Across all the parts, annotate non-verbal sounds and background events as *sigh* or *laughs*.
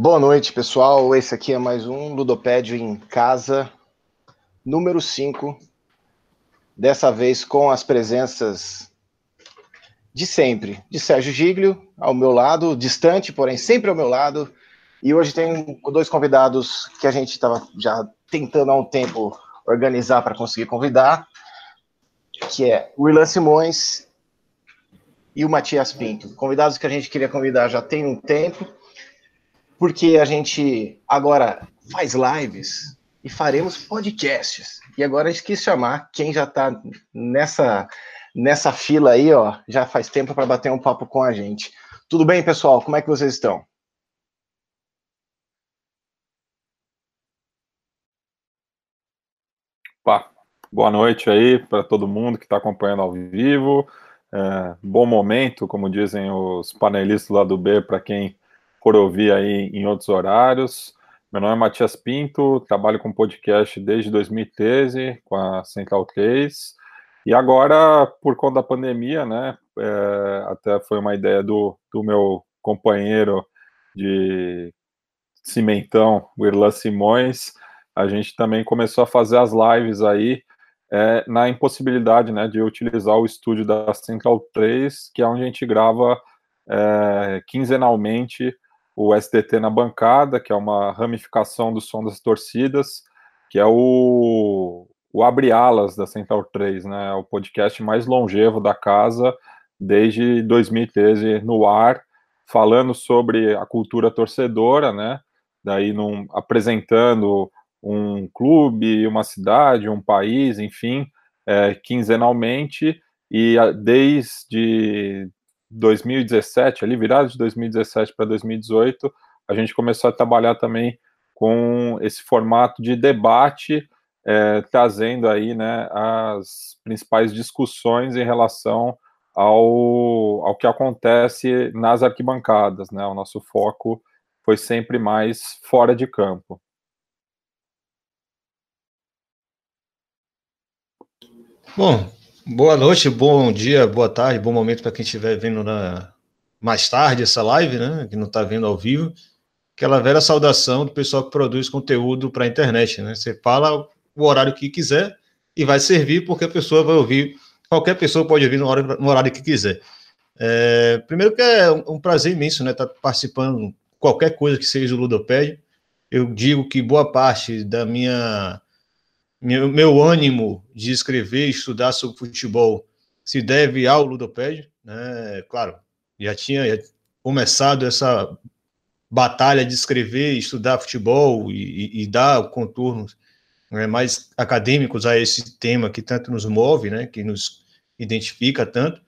Boa noite, pessoal. Esse aqui é mais um Ludopédio em Casa, número 5. Dessa vez com as presenças de sempre, de Sérgio Giglio, ao meu lado, distante, porém sempre ao meu lado. E hoje tem dois convidados que a gente estava já tentando há um tempo organizar para conseguir convidar, que é o Irlan Simões e o Matias Pinto. Convidados que a gente queria convidar já tem um tempo, porque a gente agora faz lives e faremos podcasts. E agora gente quis chamar quem já está nessa, nessa fila aí, ó, já faz tempo para bater um papo com a gente. Tudo bem, pessoal? Como é que vocês estão? Opa, boa noite aí para todo mundo que está acompanhando ao vivo. É, bom momento, como dizem os panelistas lá do B, para quem for ouvir aí em outros horários. Meu nome é Matias Pinto, trabalho com podcast desde 2013 com a Central 3. E agora, por conta da pandemia, né, é, até foi uma ideia do, do meu companheiro de cimentão, o Irlan Simões, a gente também começou a fazer as lives aí é, na impossibilidade né, de utilizar o estúdio da Central 3, que é onde a gente grava é, quinzenalmente o SDT na bancada, que é uma ramificação do som das torcidas, que é o, o Abre Alas da Central 3, né, é o podcast mais longevo da casa desde 2013 no ar, falando sobre a cultura torcedora, né, daí num, apresentando um clube, uma cidade, um país, enfim, é, quinzenalmente, e desde 2017, ali virado de 2017 para 2018, a gente começou a trabalhar também com esse formato de debate, é, trazendo aí né, as principais discussões em relação ao, ao que acontece nas arquibancadas. Né? O nosso foco foi sempre mais fora de campo. Bom, boa noite, bom dia, boa tarde, bom momento para quem estiver vendo na... mais tarde essa live, né? Que não está vendo ao vivo. Aquela velha saudação do pessoal que produz conteúdo para a internet, né? Você fala o horário que quiser e vai servir porque a pessoa vai ouvir, qualquer pessoa pode ouvir no horário, no horário que quiser. É, primeiro que é um prazer imenso, né? Estar tá participando qualquer coisa que seja do Ludopédio. Eu digo que boa parte da minha meu, meu ânimo de escrever e estudar sobre futebol se deve ao Ludopédio, né? Claro, já tinha começado essa batalha de escrever, estudar futebol e, e, e dar contornos né, mais acadêmicos a esse tema que tanto nos move, né, que nos identifica tanto.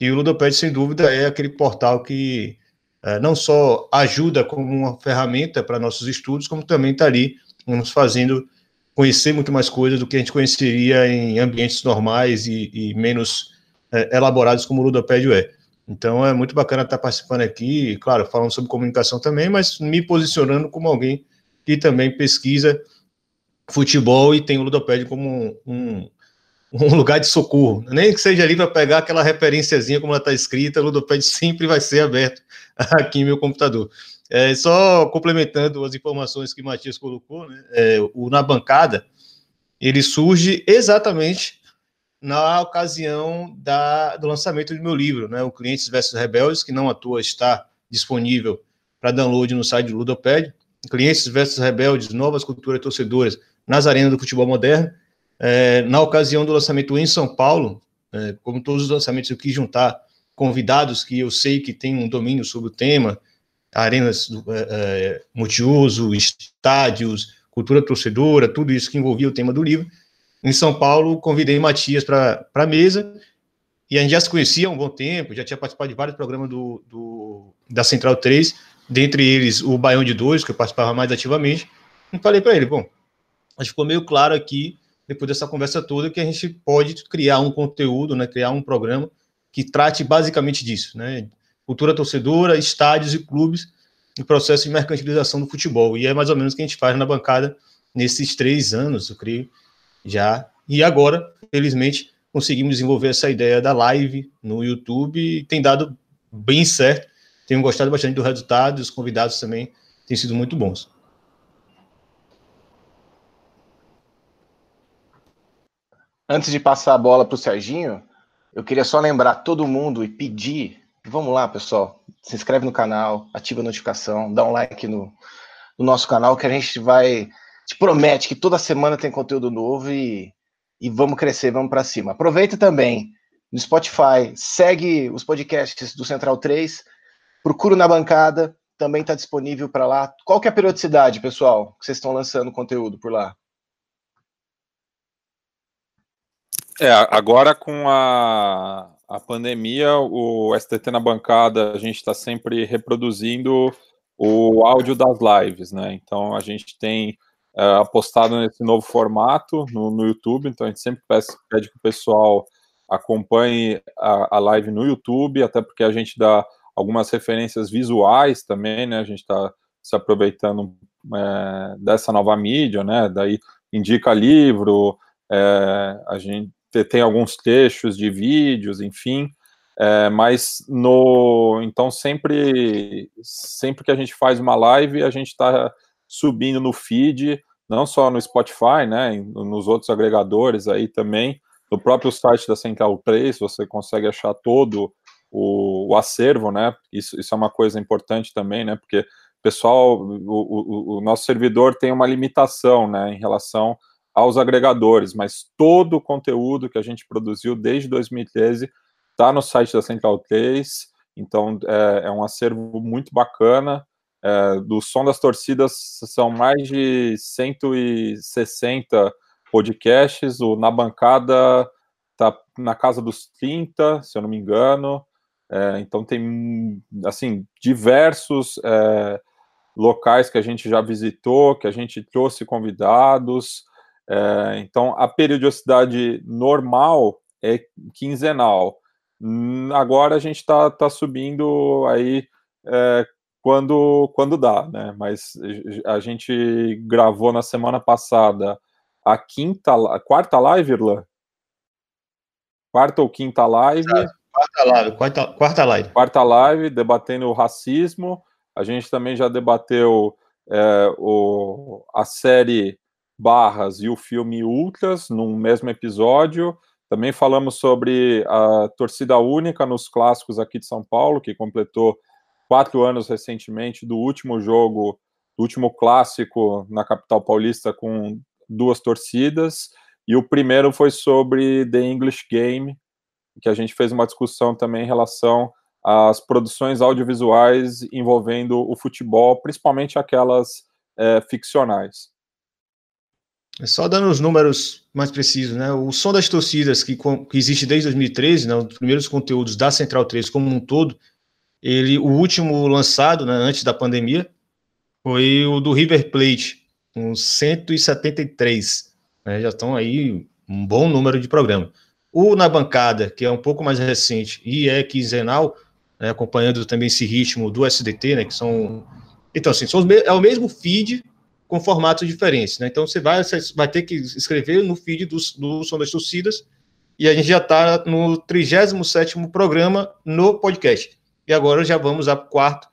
E o Ludopédio, sem dúvida, é aquele portal que é, não só ajuda como uma ferramenta para nossos estudos, como também está ali nos fazendo conhecer muito mais coisas do que a gente conheceria em ambientes normais e, e menos é, elaborados como o Ludopédio é. Então é muito bacana estar participando aqui, claro, falando sobre comunicação também, mas me posicionando como alguém que também pesquisa futebol e tem o Ludopédio como um, um, *laughs* lugar de socorro. Nem que seja ali para pegar aquela referenciazinha como ela está escrita, o Ludopédio *laughs* sempre vai ser aberto *laughs* aqui em meu computador. É, só complementando as informações que o Matias colocou, né, é, o Na Bancada, ele surge exatamente na ocasião da, do lançamento do meu livro, né, o Clientes versus Rebeldes, que não à toa está disponível para download no site do Ludoped, Clientes versus Rebeldes, Novas Culturas Torcedoras nas Arenas do Futebol Moderno. É, na ocasião do lançamento em São Paulo, é, como todos os lançamentos, eu quis juntar convidados que eu sei que têm um domínio sobre o tema, arenas é, multiuso, estádios, cultura torcedora, tudo isso que envolvia o tema do livro. Em São Paulo, convidei Matias para a mesa, e a gente já se conhecia há um bom tempo, já tinha participado de vários programas do, do da Central 3, dentre eles o Baião de Dois, que eu participava mais ativamente, e falei para ele, bom, acho que ficou meio claro aqui, depois dessa conversa toda, que a gente pode criar um conteúdo, né, criar um programa que trate basicamente disso, né, cultura torcedora, estádios e clubes no processo de mercantilização do futebol. E é mais ou menos o que a gente faz na bancada nesses três anos, eu creio, já. E agora, felizmente, conseguimos desenvolver essa ideia da live no YouTube e tem dado bem certo. Tenho gostado bastante do resultado, os convidados também têm sido muito bons. Antes de passar a bola para o Serginho, eu queria só lembrar todo mundo e pedir, vamos lá, pessoal, se inscreve no canal, ativa a notificação, dá um like no, no nosso canal que a gente vai te promete que toda semana tem conteúdo novo e, e vamos crescer, vamos para cima. Aproveita também no Spotify, segue os podcasts do Central 3, procura na bancada, também está disponível para lá. Qual que é a periodicidade, pessoal, que vocês estão lançando conteúdo por lá? É, agora com a, a pandemia, o STT na bancada, a gente está sempre reproduzindo o áudio das lives, né? Então a gente tem é, apostado nesse novo formato no, no, YouTube, então a gente sempre pede, pede que o pessoal acompanhe a, a, live no YouTube, até porque a gente dá algumas referências visuais também, né? A gente está se aproveitando é, dessa nova mídia, né? Daí indica livro, é, a gente tem alguns trechos de vídeos, enfim. É, mas no então sempre sempre que a gente faz uma live a gente está subindo no feed não só no Spotify né nos outros agregadores aí também no próprio site da Central 3 você consegue achar todo o, o acervo né isso, isso é uma coisa importante também né porque pessoal o, o, o nosso servidor tem uma limitação né em relação aos agregadores, mas todo o conteúdo que a gente produziu desde 2013 está no site da Central 3, então é, é um acervo muito bacana. É, do Som das Torcidas são mais de 160 podcasts, o Na Bancada está na casa dos 30, se eu não me engano. É, então tem assim diversos é, locais que a gente já visitou, que a gente trouxe convidados. É, então, a periodicidade normal é quinzenal. Hum, agora a gente está tá subindo aí é, quando, quando dá, né? Mas a gente gravou na semana passada a quinta, a quarta live, Irlan? Quarta ou quinta live? Quarta live, quarta, quarta live. Quarta live, debatendo o racismo. A gente também já debateu é, o, a série Barras e o filme Ultras num mesmo episódio. Também falamos sobre a torcida única nos clássicos aqui de São Paulo, que completou quatro anos recentemente do último jogo, do último clássico na capital paulista com duas torcidas. E o primeiro foi sobre The English Game, que a gente fez uma discussão também em relação às produções audiovisuais envolvendo o futebol, principalmente aquelas é, ficcionais. É só dando os números mais precisos, né? O som das torcidas, que, que existe desde 2013, né? Os primeiros conteúdos da Central 3 como um todo, ele, o último lançado, né, antes da pandemia, foi o do River Plate, com 173. Né? Já estão aí um bom número de programas. O Na Bancada, que é um pouco mais recente e é quinzenal, né, acompanhando também esse ritmo do SDT, né, que são... Então, assim, são os, é o mesmo feed, com formatos diferentes. Né? Então você vai, você vai ter que escrever no feed do, do Som das Torcidas e a gente já está no 37 programa no podcast. E agora já vamos ao quarto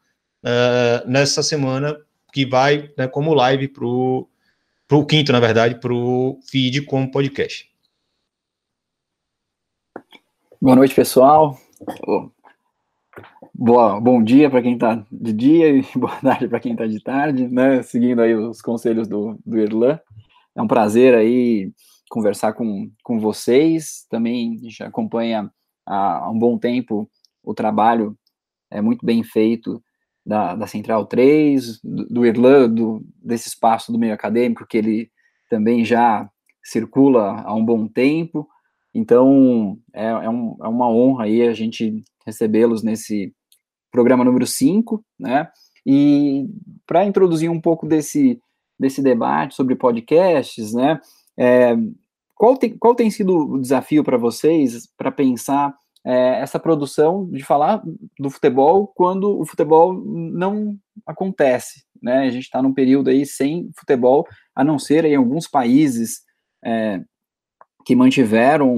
uh, nessa semana, que vai né, como live para o quinto, na verdade, para o feed como podcast. Boa noite, pessoal. Boa, bom dia para quem está de dia e *laughs* boa tarde para quem está de tarde, né? Seguindo aí os conselhos do, do Erlan. É um prazer aí conversar com, com vocês. Também a gente acompanha há, há um bom tempo o trabalho é muito bem feito da, da Central 3, do, do Irlan, do, desse espaço do meio acadêmico, que ele também já circula há um bom tempo. Então, é, é, um, é uma honra aí a gente recebê-los nesse, programa número 5, né? E para introduzir um pouco desse, desse debate sobre podcasts, né? É, qual, tem, qual tem sido o desafio para vocês para pensar é, essa produção de falar do futebol quando o futebol não acontece, né? A gente está num período aí sem futebol, a não ser em alguns países é, que mantiveram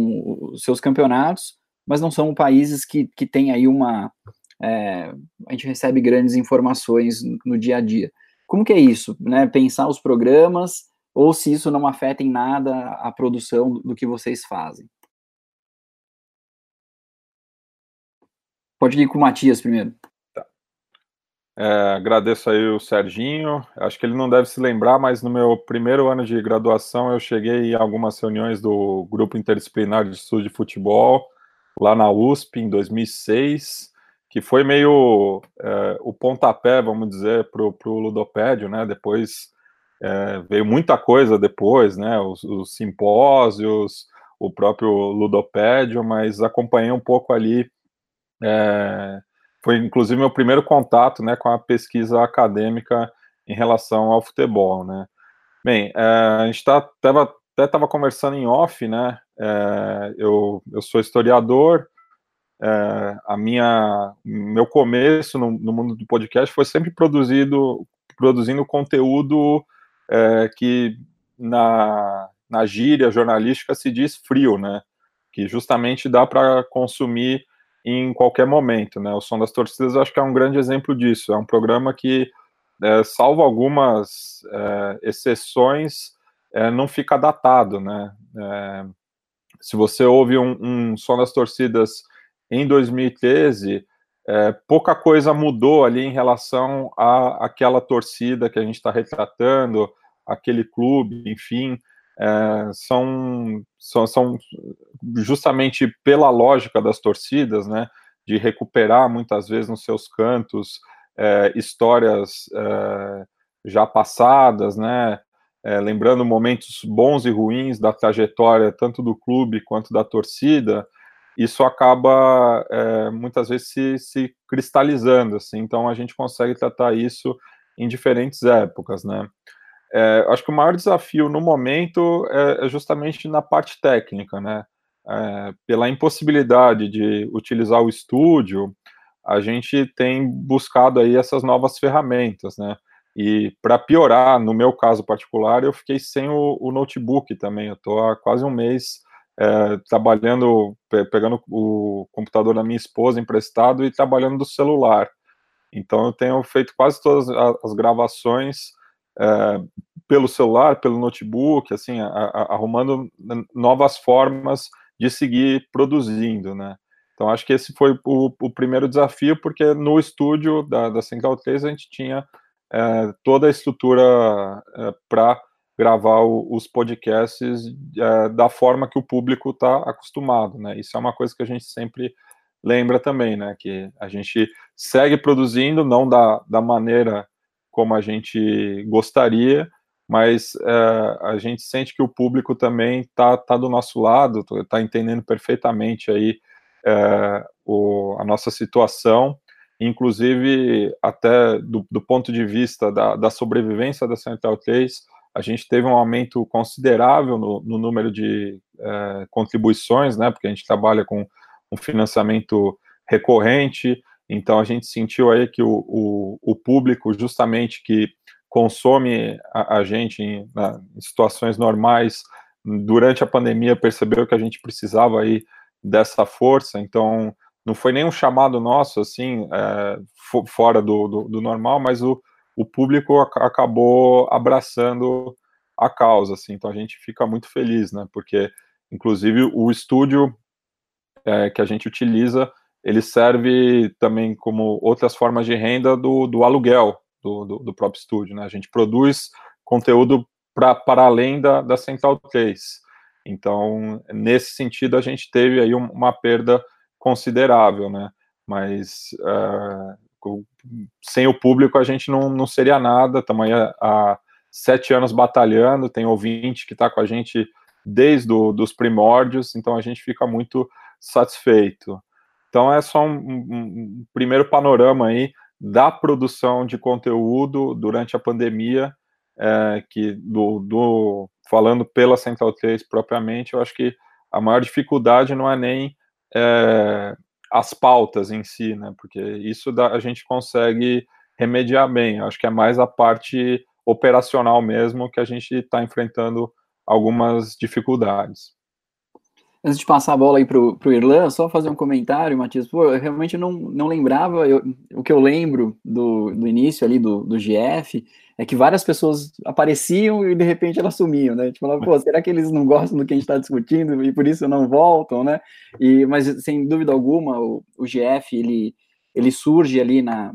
os seus campeonatos, mas não são países que, que têm aí uma, é, a gente recebe grandes informações no dia a dia. como que é isso, né? Pensar os programas ou se isso não afeta em nada a produção do que vocês fazem. Pode ir com o Matias primeiro. Tá. É, agradeço aí o Serginho. Acho que ele não deve se lembrar, mas no meu primeiro ano de graduação eu cheguei em algumas reuniões do Grupo Interdisciplinar de Estudo de Futebol, lá na USP, em 2006, que foi meio é, o pontapé, vamos dizer, para o ludopédio, né? Depois é, veio muita coisa depois, né? Os, os, simpósios, o próprio ludopédio, mas acompanhei um pouco ali. É, foi inclusive meu primeiro contato, né, com a pesquisa acadêmica em relação ao futebol, né? Bem, é, a gente tá, tava, até estava conversando em off, né? É, eu, eu sou historiador. É, a minha meu começo no, no mundo do podcast foi sempre produzido produzindo conteúdo é, que na, na gíria jornalística se diz frio, né? Que justamente dá para consumir em qualquer momento, né? O Som das Torcidas acho que é um grande exemplo disso. É um programa que, é, salvo algumas é, exceções, é, não fica datado, né? É, se você ouve um, um Som das Torcidas em 2013, é, pouca coisa mudou ali em relação à aquela torcida que a gente está retratando, aquele clube, enfim, é, são, são, são justamente pela lógica das torcidas, né, de recuperar muitas vezes nos seus cantos é, histórias é, já passadas, né, é, lembrando momentos bons e ruins da trajetória tanto do clube quanto da torcida, isso acaba é, muitas vezes se, se cristalizando, assim, então a gente consegue tratar isso em diferentes épocas, né. É, acho que o maior desafio no momento é, é justamente na parte técnica, né, é, pela impossibilidade de utilizar o estúdio, a gente tem buscado aí essas novas ferramentas, né, e para piorar, no meu caso particular, eu fiquei sem o, o notebook também, eu estou há quase um mês é, trabalhando, pegando o computador da minha esposa emprestado e trabalhando do celular. Então eu tenho feito quase todas as gravações é, pelo celular, pelo notebook, assim, a, a, arrumando novas formas de seguir produzindo, né? Então acho que esse foi o, o primeiro desafio, porque no estúdio da, da Central 3 a gente tinha é, toda a estrutura é, para gravar o, os podcasts é, da forma que o público está acostumado, né? Isso é uma coisa que a gente sempre lembra também, né? Que a gente segue produzindo, não da, da maneira como a gente gostaria, mas é, a gente sente que o público também está tá do nosso lado, está entendendo perfeitamente aí é, o, a nossa situação, inclusive até do, do ponto de vista da, da sobrevivência da Central 3, a gente teve um aumento considerável no, no número de é, contribuições, né, porque a gente trabalha com um financiamento recorrente, então a gente sentiu aí que o, o, o público, justamente que consome a, a gente em, na, em, situações normais, durante a pandemia percebeu que a gente precisava aí dessa força, então não foi nem um chamado nosso, assim, é, fora do, do, do normal, mas o, o público acabou abraçando a causa, assim, então a gente fica muito feliz, né, porque, inclusive, o estúdio é, que a gente utiliza, ele serve também como outras formas de renda do, do aluguel do, do, do próprio estúdio, né, a gente produz conteúdo pra, para além da, da Central 3, então, nesse sentido, a gente teve aí uma perda considerável, né, mas... Uh, sem o público a gente não, não seria nada. Estamos há, sete anos batalhando, tem ouvinte que está com a gente desde do, dos primórdios, então a gente fica muito satisfeito. Então é só um, um, um primeiro panorama aí da produção de conteúdo durante a pandemia, é, que do, do, falando pela Central 3 propriamente, eu acho que a maior dificuldade não é nem é, as pautas em si, né? Porque isso a gente consegue remediar bem. Acho que é mais a parte operacional mesmo que a gente está enfrentando algumas dificuldades. Antes de passar a bola aí pro, pro Irlan, só fazer um comentário, Matias. Pô, eu realmente não, não lembrava, eu, o que eu lembro do, do início ali do, do GF é que várias pessoas apareciam e de repente elas sumiam, né? Tipo, pô, será que eles não gostam do que a gente está discutindo e por isso não voltam, né? E, mas sem dúvida alguma, o, o GF ele, ele surge ali na,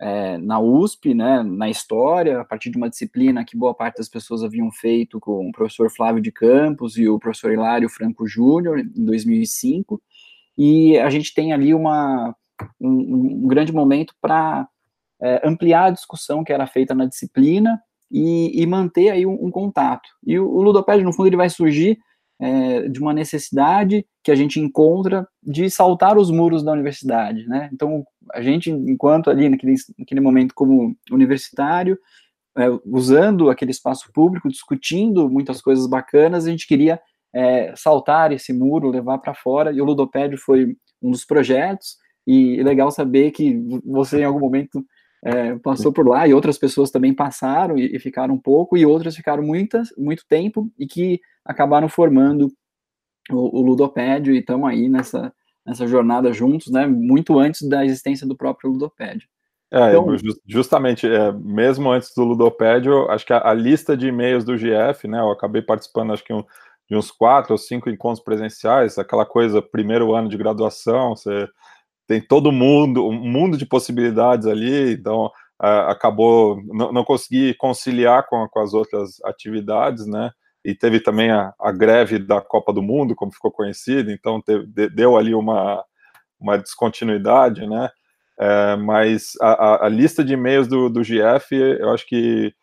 é, na USP, né, na história, a partir de uma disciplina que boa parte das pessoas haviam feito com o professor Flávio de Campos e o professor Hilário Franco Júnior, em 2005, e a gente tem ali uma, um, um grande momento para é, ampliar a discussão que era feita na disciplina e, e manter aí um, um, contato. E o, o Ludopédio, no fundo, ele vai surgir é, de uma necessidade que a gente encontra de saltar os muros da universidade, né? Então, a gente, enquanto ali naquele, naquele momento como universitário, é, usando aquele espaço público, discutindo muitas coisas bacanas, a gente queria é, saltar esse muro, levar para fora, e o Ludopédio foi um dos projetos, e é legal saber que você, em algum momento, é, passou por lá, e outras pessoas também passaram e, e, ficaram um pouco, e outras ficaram muitas, muito tempo, e que acabaram formando o, o Ludopédio, e estão aí nessa, nessa jornada juntos, né, muito antes da existência do próprio Ludopédio. É, então, justamente, é, mesmo antes do Ludopédio, acho que a, a lista de e-mails do GF, né, eu acabei participando, acho que um, de uns quatro ou cinco encontros presenciais, aquela coisa, primeiro ano de graduação, você tem todo mundo, um mundo de possibilidades ali, então acabou, não, não consegui conciliar com, com as outras atividades, né, e teve também a, a, greve da Copa do Mundo, como ficou conhecido, então teve, deu ali uma, uma descontinuidade, né? É, mas a, a, lista de e-mails do, do GF, eu acho que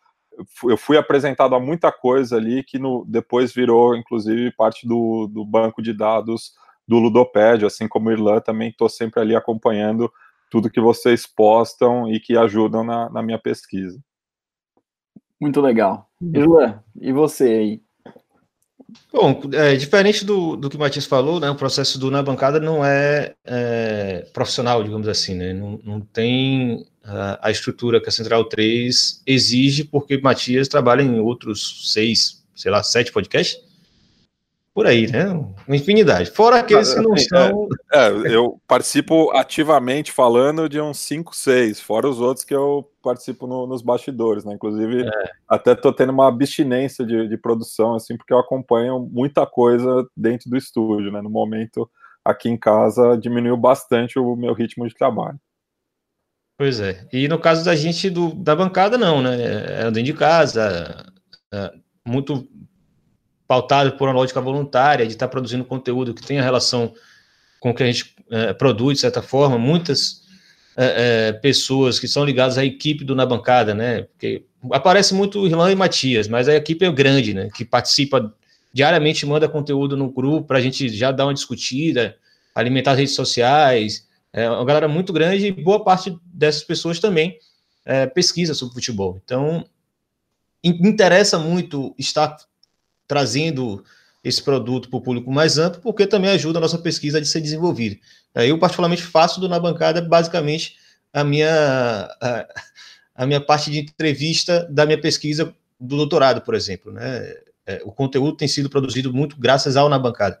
eu fui apresentado a muita coisa ali que no, depois virou, inclusive, parte do, do banco de dados do Ludopédio, assim como o Irlan, também estou sempre ali acompanhando tudo que vocês postam e que ajudam na, na minha pesquisa. Muito legal. Irlan, e você aí? Bom, é, diferente do, do que o Matias falou, né, o processo do Na Bancada não é, é profissional, digamos assim, né, não, não tem a, a, estrutura que a Central 3 exige, porque o Matias trabalha em outros seis, sei lá, sete podcasts, por aí, né? Uma infinidade. Fora aqueles que não assim, são. É, é, eu participo ativamente falando de uns 5, 6, fora os outros que eu participo no, nos bastidores, né? Inclusive, é. até tô tendo uma abstinência de, de, produção, assim, porque eu acompanho muita coisa dentro do estúdio, né? No momento, aqui em casa, diminuiu bastante o meu ritmo de trabalho. Pois é. E no caso da gente do, da bancada, não, né? É dentro de casa, é muito pautado por uma lógica voluntária, de estar produzindo conteúdo que tenha relação com o que a gente é, produz, de certa forma, muitas é, é, pessoas que são ligadas à equipe do Na Bancada, né? Porque aparece muito Irlan e Matias, mas a equipe é grande, né? Que participa diariamente, manda conteúdo no grupo para a gente já dar uma discutida, alimentar as redes sociais. É uma galera muito grande e boa parte dessas pessoas também é, pesquisa sobre futebol. Então, interessa muito estar trazendo esse produto para o público mais amplo, porque também ajuda a nossa pesquisa a ser desenvolvida. Eu, particularmente, faço do Na Bancada basicamente a minha, a, a, minha parte de entrevista da minha pesquisa do doutorado, por exemplo. Né? É, o conteúdo tem sido produzido muito graças ao Na Bancada.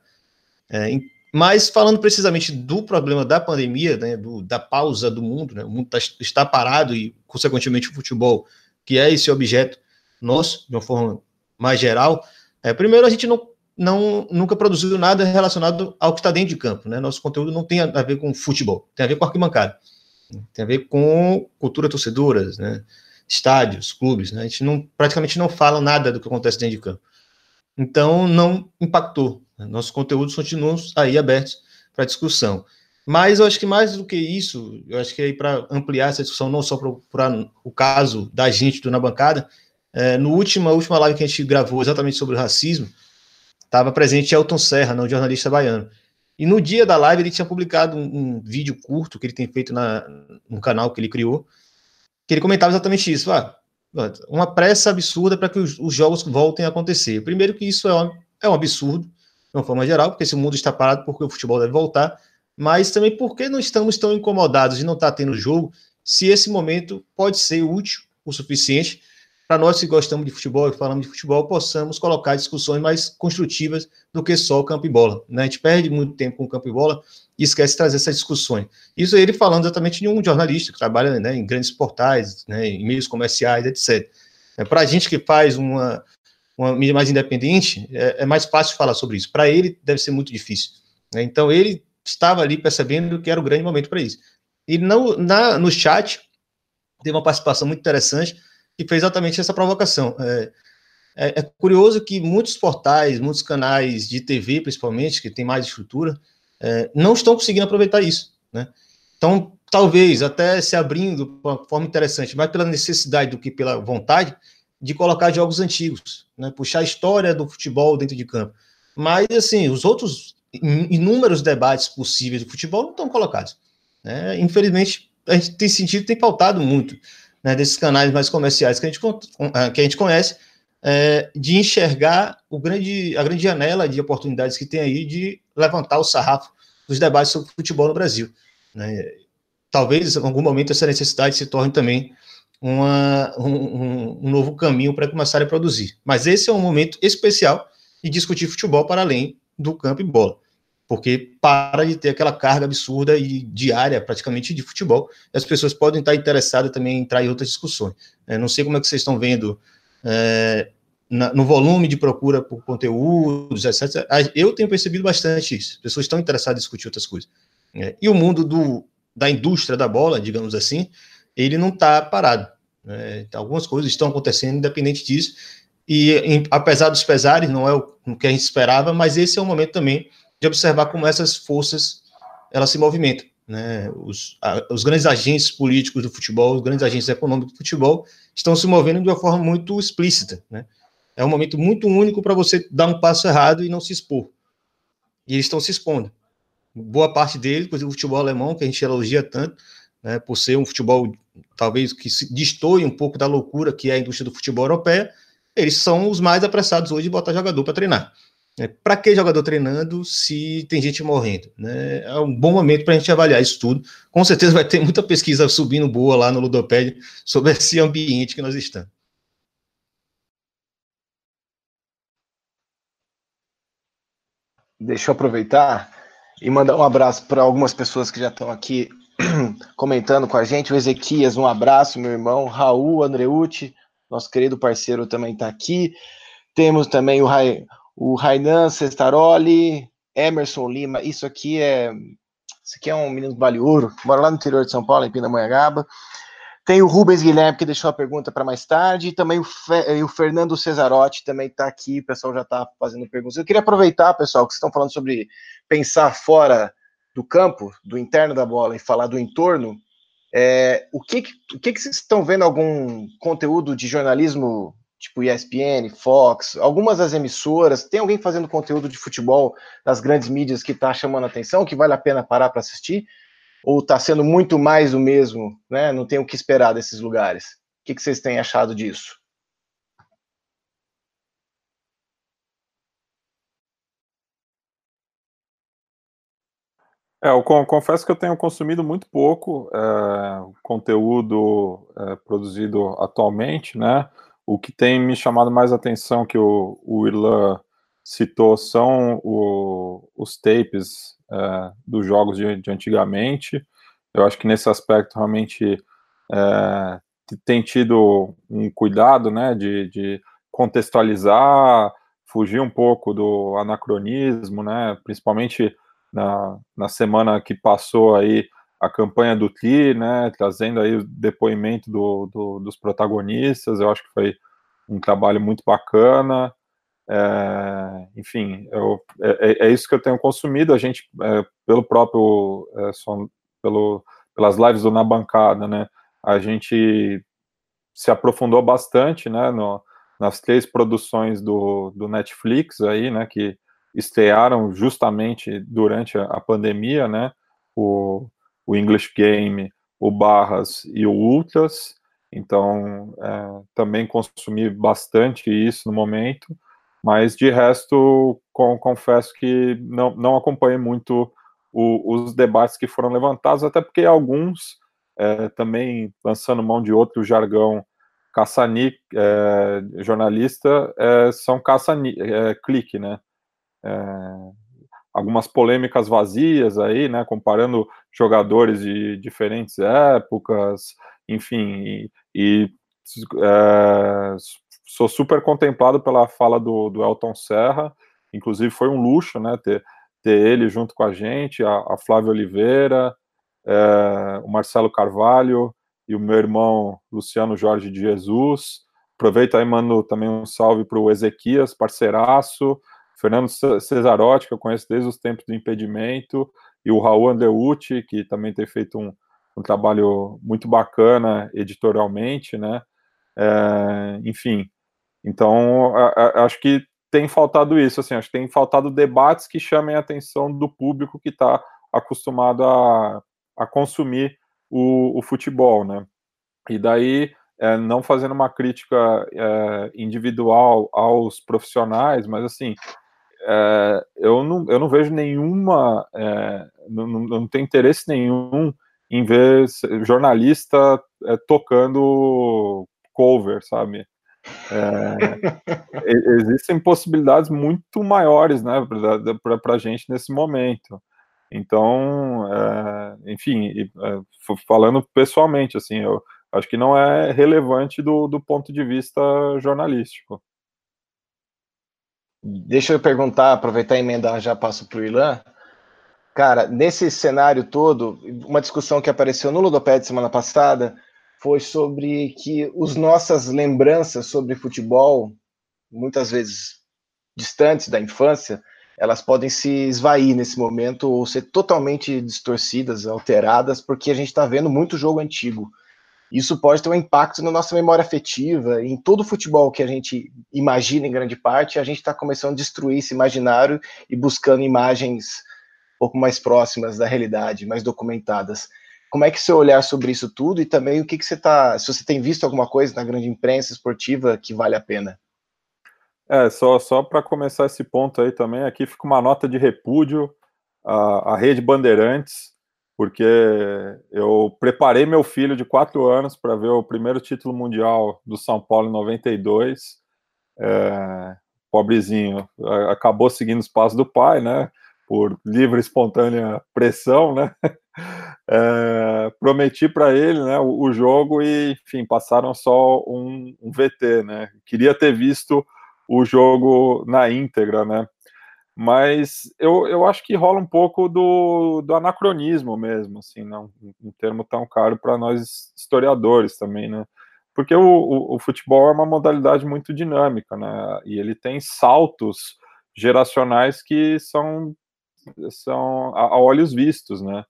É, mas falando precisamente do problema da pandemia, né, do, da pausa do mundo, né, o mundo tá, está parado e, consequentemente, o futebol, que é esse objeto nosso, de uma forma mais geral, é, primeiro, a gente não, não, nunca produziu nada relacionado ao que está dentro de campo. Né? Nosso conteúdo não tem a ver com futebol, tem a ver com arquibancada. Tem a ver com cultura torcedoras, né? estádios, clubes. Né? A gente não, praticamente não fala nada do que acontece dentro de campo. Então, não impactou. Né? Nossos conteúdos continuam aí abertos para discussão. Mas eu acho que mais do que isso, eu acho que aí para ampliar essa discussão, não só para o caso da gente do Na Bancada, é, no último, última live que a gente gravou exatamente sobre o racismo, estava presente Elton Serra, não jornalista baiano. E no dia da live ele tinha publicado um, um, vídeo curto que ele tem feito na, no canal que ele criou, que ele comentava exatamente isso. Ah, uma pressa absurda para que os, os, jogos voltem a acontecer. Primeiro que isso é um, é um absurdo, de uma forma geral, porque esse mundo está parado porque o futebol deve voltar, mas também porque não estamos tão incomodados de não estar tendo jogo, se esse momento pode ser útil o suficiente para nós que gostamos de futebol e falamos de futebol, possamos colocar discussões mais construtivas do que só o campo e bola. Né? A gente perde muito tempo com o campo e bola e esquece de trazer essas discussões. Isso ele falando exatamente de um jornalista que trabalha né, em grandes portais, né, em meios comerciais, etc. É, para a gente que faz uma, uma mídia mais independente, é, é, mais fácil falar sobre isso. Para ele, deve ser muito difícil. Né? Então, ele estava ali percebendo que era o grande momento para isso. E no, na, no chat, teve uma participação muito interessante que fez exatamente essa provocação. É, é, é, curioso que muitos portais, muitos canais de TV, principalmente, que tem mais estrutura, é, não estão conseguindo aproveitar isso. Né? Então, talvez até se abrindo de uma forma interessante, mais pela necessidade do que pela vontade, de colocar jogos antigos, né? puxar a história do futebol dentro de campo. Mas, assim, os outros inúmeros debates possíveis do futebol não estão colocados. Né? Infelizmente, a gente tem sentido, tem faltado muito né, desses canais mais comerciais que a gente, ah, que a gente conhece, é, de enxergar o grande, a grande janela de oportunidades que tem aí de levantar o sarrafo dos debates sobre futebol no Brasil. Né? Talvez, em algum momento, essa necessidade se torne também uma, um, um, novo caminho para começar a produzir. Mas esse é um momento especial de discutir futebol para além do campo e bola porque para de ter aquela carga absurda e diária, praticamente, de futebol. As pessoas podem estar interessadas também em entrar em outras discussões. É, não sei como é que vocês estão vendo é, na, no volume de procura por conteúdos, etc. Eu tenho percebido bastante isso. As pessoas estão interessadas em discutir outras coisas. É, e o mundo do, da indústria da bola, digamos assim, ele não está parado. Então, algumas coisas estão acontecendo independente disso. E, em, apesar dos pesares, não é o, o que a gente esperava, mas esse é o momento também de observar como essas forças elas se movimentam. Né? Os, a, os grandes agentes políticos do futebol, os grandes agentes econômicos do futebol estão se movendo de uma forma muito explícita. Né? É um momento muito único para você dar um passo errado e não se expor. E eles estão se expondo. Boa parte deles, inclusive o futebol alemão, que a gente elogia tanto, né, por ser um futebol talvez que se destoie um pouco da loucura que é a indústria do futebol europeia, eles são os mais apressados hoje de botar jogador para treinar. É, para que jogador treinando se tem gente morrendo? Né? É um bom momento para a gente avaliar isso tudo. Com certeza vai ter muita pesquisa subindo boa lá no Ludopédia sobre esse ambiente que nós estamos. Deixa eu aproveitar e mandar um abraço para algumas pessoas que já estão aqui *clears throat* comentando com a gente. O Ezequias, um abraço, meu irmão. Raul Andreucci, nosso querido parceiro, também está aqui. Temos também o, Rai, o Rainan Cestaroli, Emerson Lima, isso aqui é. Isso aqui é um menino do Baliuro, mora lá no interior de São Paulo, em Pindamonhangaba. Tem o Rubens Guilherme, que deixou a pergunta para mais tarde, e também o, Fe, o Fernando Cesarotti também está aqui, o pessoal já está fazendo perguntas. Eu queria aproveitar, pessoal, que vocês estão falando sobre pensar fora do campo, do interno da bola, e falar do entorno. É, o que, o que, que vocês estão vendo algum conteúdo de jornalismo tipo ESPN, Fox, algumas das emissoras, tem alguém fazendo conteúdo de futebol das grandes mídias que está chamando atenção, que vale a pena parar para assistir? Ou está sendo muito mais o mesmo, né? Não tem o que esperar desses lugares? O que, que vocês têm achado disso? É, eu confesso que eu tenho consumido muito pouco é, conteúdo é, produzido atualmente, né? O que tem me chamado mais atenção que o, o Irlan citou são o, os tapes é, dos jogos de, de, antigamente. Eu acho que nesse aspecto realmente é, tem tido um cuidado né, de, de, contextualizar, fugir um pouco do anacronismo, né, principalmente na, na semana que passou aí a campanha do TI, né, trazendo aí o depoimento do, do, dos protagonistas, eu acho que foi um trabalho muito bacana, é, enfim, eu, é, é, é, isso que eu tenho consumido, a gente, é, pelo próprio, é, som, pelo, pelas lives do Na Bancada, né, a gente se aprofundou bastante, né, no, nas três produções do, do Netflix aí, né, que estrearam justamente durante a, a pandemia, né, o o English Game, o Barras e o Ultras. Então, é, também consumi bastante isso no momento, mas de resto, com, confesso que não, não acompanhei muito o, os debates que foram levantados, até porque alguns, é, também lançando mão de outro jargão caça-ni, é, jornalista, é, são caça-clique, né? Algumas polêmicas vazias aí, né? Comparando jogadores de diferentes épocas, enfim, e, e é, sou super contemplado pela fala do, do Elton Serra, inclusive foi um luxo, né? Ter, ter ele junto com a gente, a, a Flávia Oliveira, é, o Marcelo Carvalho, e o meu irmão Luciano Jorge de Jesus. Aproveito aí, mando também um salve para o Ezequias, parceiraço, Fernando Cesarotti, que eu conheço desde os tempos do impedimento, e o Raul Andeucci, que também tem feito um, um trabalho muito bacana editorialmente, né? É, enfim, então a, a, acho que tem faltado isso, assim, acho que tem faltado debates que chamem a atenção do público que está acostumado a, a consumir o, o futebol, né? E daí, é, não fazendo uma crítica é, individual aos profissionais, mas assim, é, eu, não, eu não vejo nenhuma, é, não, não tenho interesse nenhum em ver jornalista é, tocando cover, sabe? É, *laughs* existem possibilidades muito maiores, né, para a gente nesse momento. Então, é, enfim, é, falando pessoalmente, assim, eu acho que não é relevante do, do ponto de vista jornalístico. Deixa eu perguntar, aproveitar e emendar, já passo para o Ilan. Cara, nesse cenário todo, uma discussão que apareceu no Ludoped semana passada foi sobre que as nossas lembranças sobre futebol, muitas vezes distantes da infância, elas podem se esvair nesse momento ou ser totalmente distorcidas, alteradas, porque a gente está vendo muito jogo antigo. Isso pode ter um impacto na nossa memória afetiva, em todo o futebol que a gente imagina em grande parte, a gente está começando a destruir esse imaginário e buscando imagens um pouco mais próximas da realidade, mais documentadas. Como é que seu olhar sobre isso tudo e também o que, que você está, se você tem visto alguma coisa na grande imprensa esportiva que vale a pena? É, só, só para começar esse ponto aí também, aqui fica uma nota de repúdio à, à Rede Bandeirantes, porque eu preparei meu filho de quatro anos para ver o primeiro título mundial do São Paulo em 92. É, pobrezinho, acabou seguindo os passos do pai, né? Por livre e espontânea pressão, né? *laughs* É, prometi para ele né, o, o, jogo e, enfim, passaram só um, um VT, né? Queria ter visto o jogo na íntegra, né? Mas eu, eu acho que rola um pouco do, do anacronismo mesmo, assim, não um termo tão caro para nós historiadores também, né? Porque o, o, o, futebol é uma modalidade muito dinâmica, né? E ele tem saltos geracionais que são, são a, a olhos vistos, né?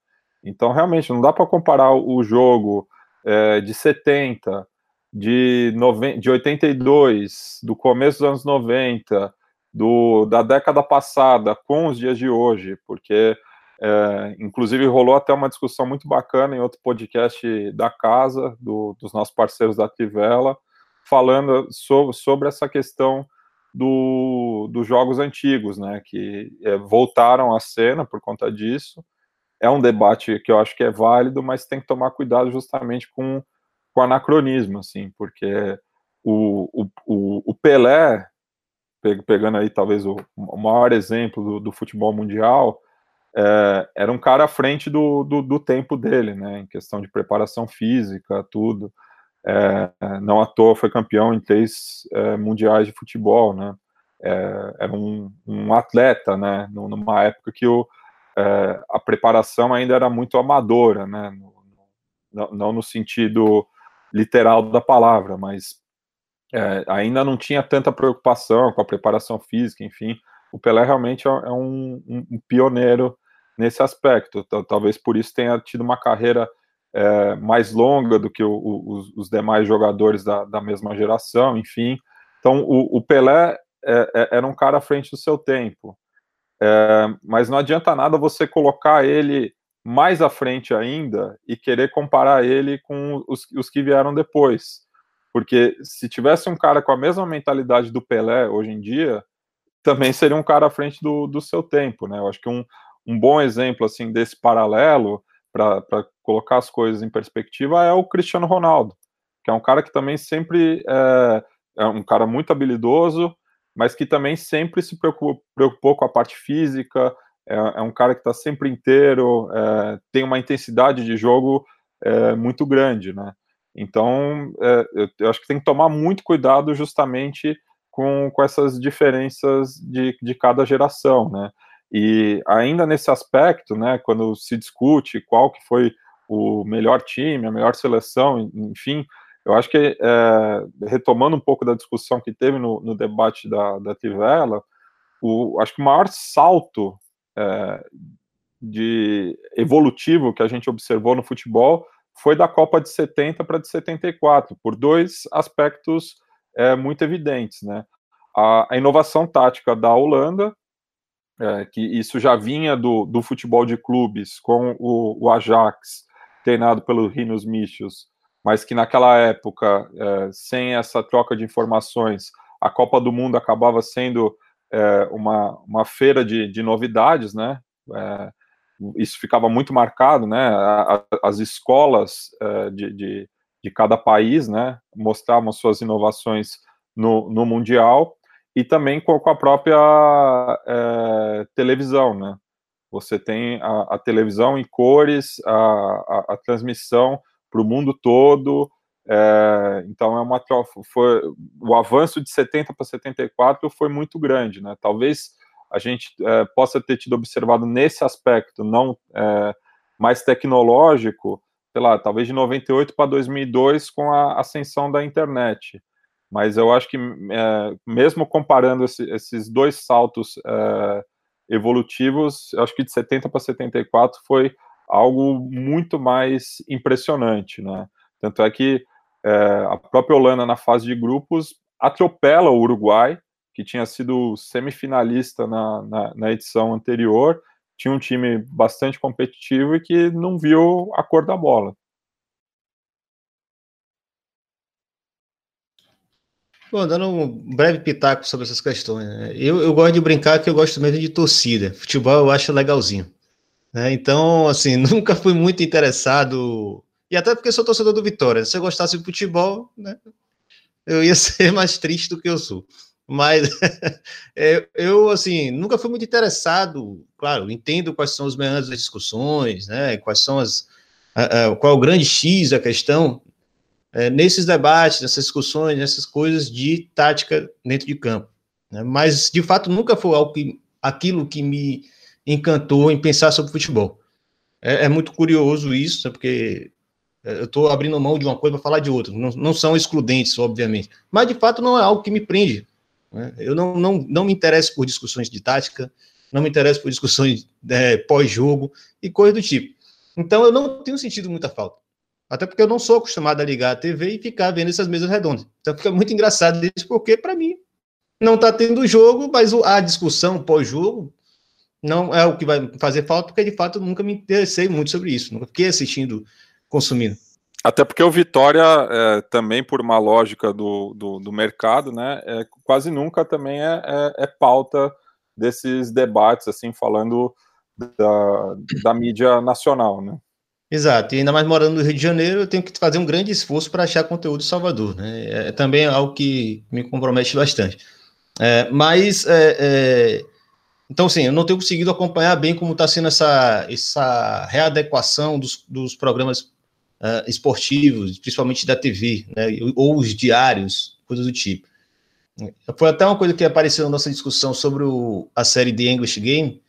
Então, realmente, não dá para comparar o jogo é, de 70 de, nove... de 82, do começo dos anos 90, do, da década passada com os dias de hoje, porque é, inclusive rolou até uma discussão muito bacana em outro podcast da casa, do, dos nossos parceiros da Tivela, falando sobre, sobre essa questão do, dos jogos antigos, né, que é, voltaram à cena por conta disso. É um debate que eu acho que é válido, mas tem que tomar cuidado justamente com com anacronismo, assim, porque o, o, o Pelé, pegando aí talvez o, maior exemplo do, do futebol mundial, é, era um cara à frente do, do, do, tempo dele, né, em questão de preparação física, tudo. É, não à toa foi campeão em três é, mundiais de futebol, né, é, era um, um, atleta, né, numa época que o, é, a preparação ainda era muito amadora, né, no, não no sentido literal da palavra, mas é, ainda não tinha tanta preocupação com a preparação física, enfim. O Pelé realmente é, é um, um, pioneiro nesse aspecto. Talvez por isso tenha tido uma carreira é, mais longa do que o, o, os, os, demais jogadores da, da, mesma geração, enfim. Então, o, o Pelé é, é, era um cara à frente do seu tempo. É, mas não adianta nada você colocar ele mais à frente ainda e querer comparar ele com os, os que vieram depois. Porque se tivesse um cara com a mesma mentalidade do Pelé hoje em dia, também seria um cara à frente do, do seu tempo, né? Eu acho que um, um bom exemplo assim desse paralelo para colocar as coisas em perspectiva é o Cristiano Ronaldo, que é um cara que também sempre é, é um cara muito habilidoso, mas que também sempre se preocupou, preocupou com a parte física, é, é um cara que está sempre inteiro, é, tem uma intensidade de jogo é, muito grande, né? Então, é, eu, eu, acho que tem que tomar muito cuidado justamente com, com essas diferenças de, de cada geração, né? E ainda nesse aspecto, né, quando se discute qual que foi o melhor time, a melhor seleção, enfim, eu acho que, é, retomando um pouco da discussão que teve no, no debate da, da Tivela, o, acho que o maior salto é, de evolutivo que a gente observou no futebol foi da Copa de 70 para de 74, por dois aspectos é, muito evidentes, né? A, a, inovação tática da Holanda, é, que isso já vinha do, do futebol de clubes com o, o Ajax, treinado pelo Rinos Michels, mas que naquela época, é, sem essa troca de informações, a Copa do Mundo acabava sendo é, uma, uma feira de, de novidades, né? Isso ficava muito marcado, né? as escolas é, de, de, de, cada país, né? Mostravam suas inovações no, no mundial e também com a própria é, televisão, né? Você tem a, a televisão em cores, a, a, a transmissão para o mundo todo, é, então é uma foi o avanço de 70 para 74 foi muito grande, né? Talvez a gente é, possa ter tido observado nesse aspecto não é, mais tecnológico, sei lá, talvez de 98 para 2002 com a ascensão da internet. Mas eu acho que é, mesmo comparando esse, esses dois saltos é, evolutivos, eu acho que de 70 para 74 foi algo muito mais impressionante, né? Tanto é que é, a própria Holanda, na fase de grupos, atropela o Uruguai, que tinha sido semifinalista na, na, na edição anterior, tinha um time bastante competitivo e que não viu a cor da bola. Bom, dando um breve pitaco sobre essas questões. Né? Eu, eu gosto de brincar que eu gosto mesmo de torcida. Futebol eu acho legalzinho. Né? Então, assim, *laughs* nunca fui muito interessado e até porque sou torcedor do Vitória. Se eu gostasse de futebol, né, eu ia *laughs* ser mais triste do que eu sou. Mas *laughs* é, eu, assim, nunca fui muito interessado. Claro, entendo quais são os meandros das discussões, né? Quais são as. A, a, qual é o grande X da questão. É, nesses debates, nessas discussões, nessas coisas de tática dentro de campo. Né? Mas, de fato, nunca foi algo que, aquilo que me encantou em pensar sobre futebol. É, é muito curioso isso, né? porque eu estou abrindo mão de uma coisa para falar de outra. Não, não, são excludentes, obviamente. Mas, de fato, não é algo que me prende. Né? Eu não, não, não me interesso por discussões de tática, não me interesso por discussões é, pós-jogo e coisa do tipo. Então, eu não tenho sentido muita falta. Até porque eu não sou acostumado a ligar a TV e ficar vendo essas mesas redondas. Então, fica muito engraçado isso, porque, para mim, não está tendo jogo, mas a discussão pós-jogo não é o que vai fazer falta, porque, de fato, eu nunca me interessei muito sobre isso. Nunca fiquei assistindo consumindo. Até porque o Vitória, é, também por uma lógica do, do, do, mercado, né, é, quase nunca também é, é, é, pauta desses debates, assim, falando da, da mídia nacional, né. Exato, e ainda mais morando no Rio de Janeiro, eu tenho que fazer um grande esforço para achar conteúdo em Salvador, né, é também algo que me compromete bastante. É, mas, é, é, então, sim, eu não tenho conseguido acompanhar bem como está sendo essa, essa readequação dos, dos programas uh, esportivos, principalmente da TV, né, ou os diários, coisas do tipo. Foi até uma coisa que apareceu na nossa discussão sobre o, a série The English Game,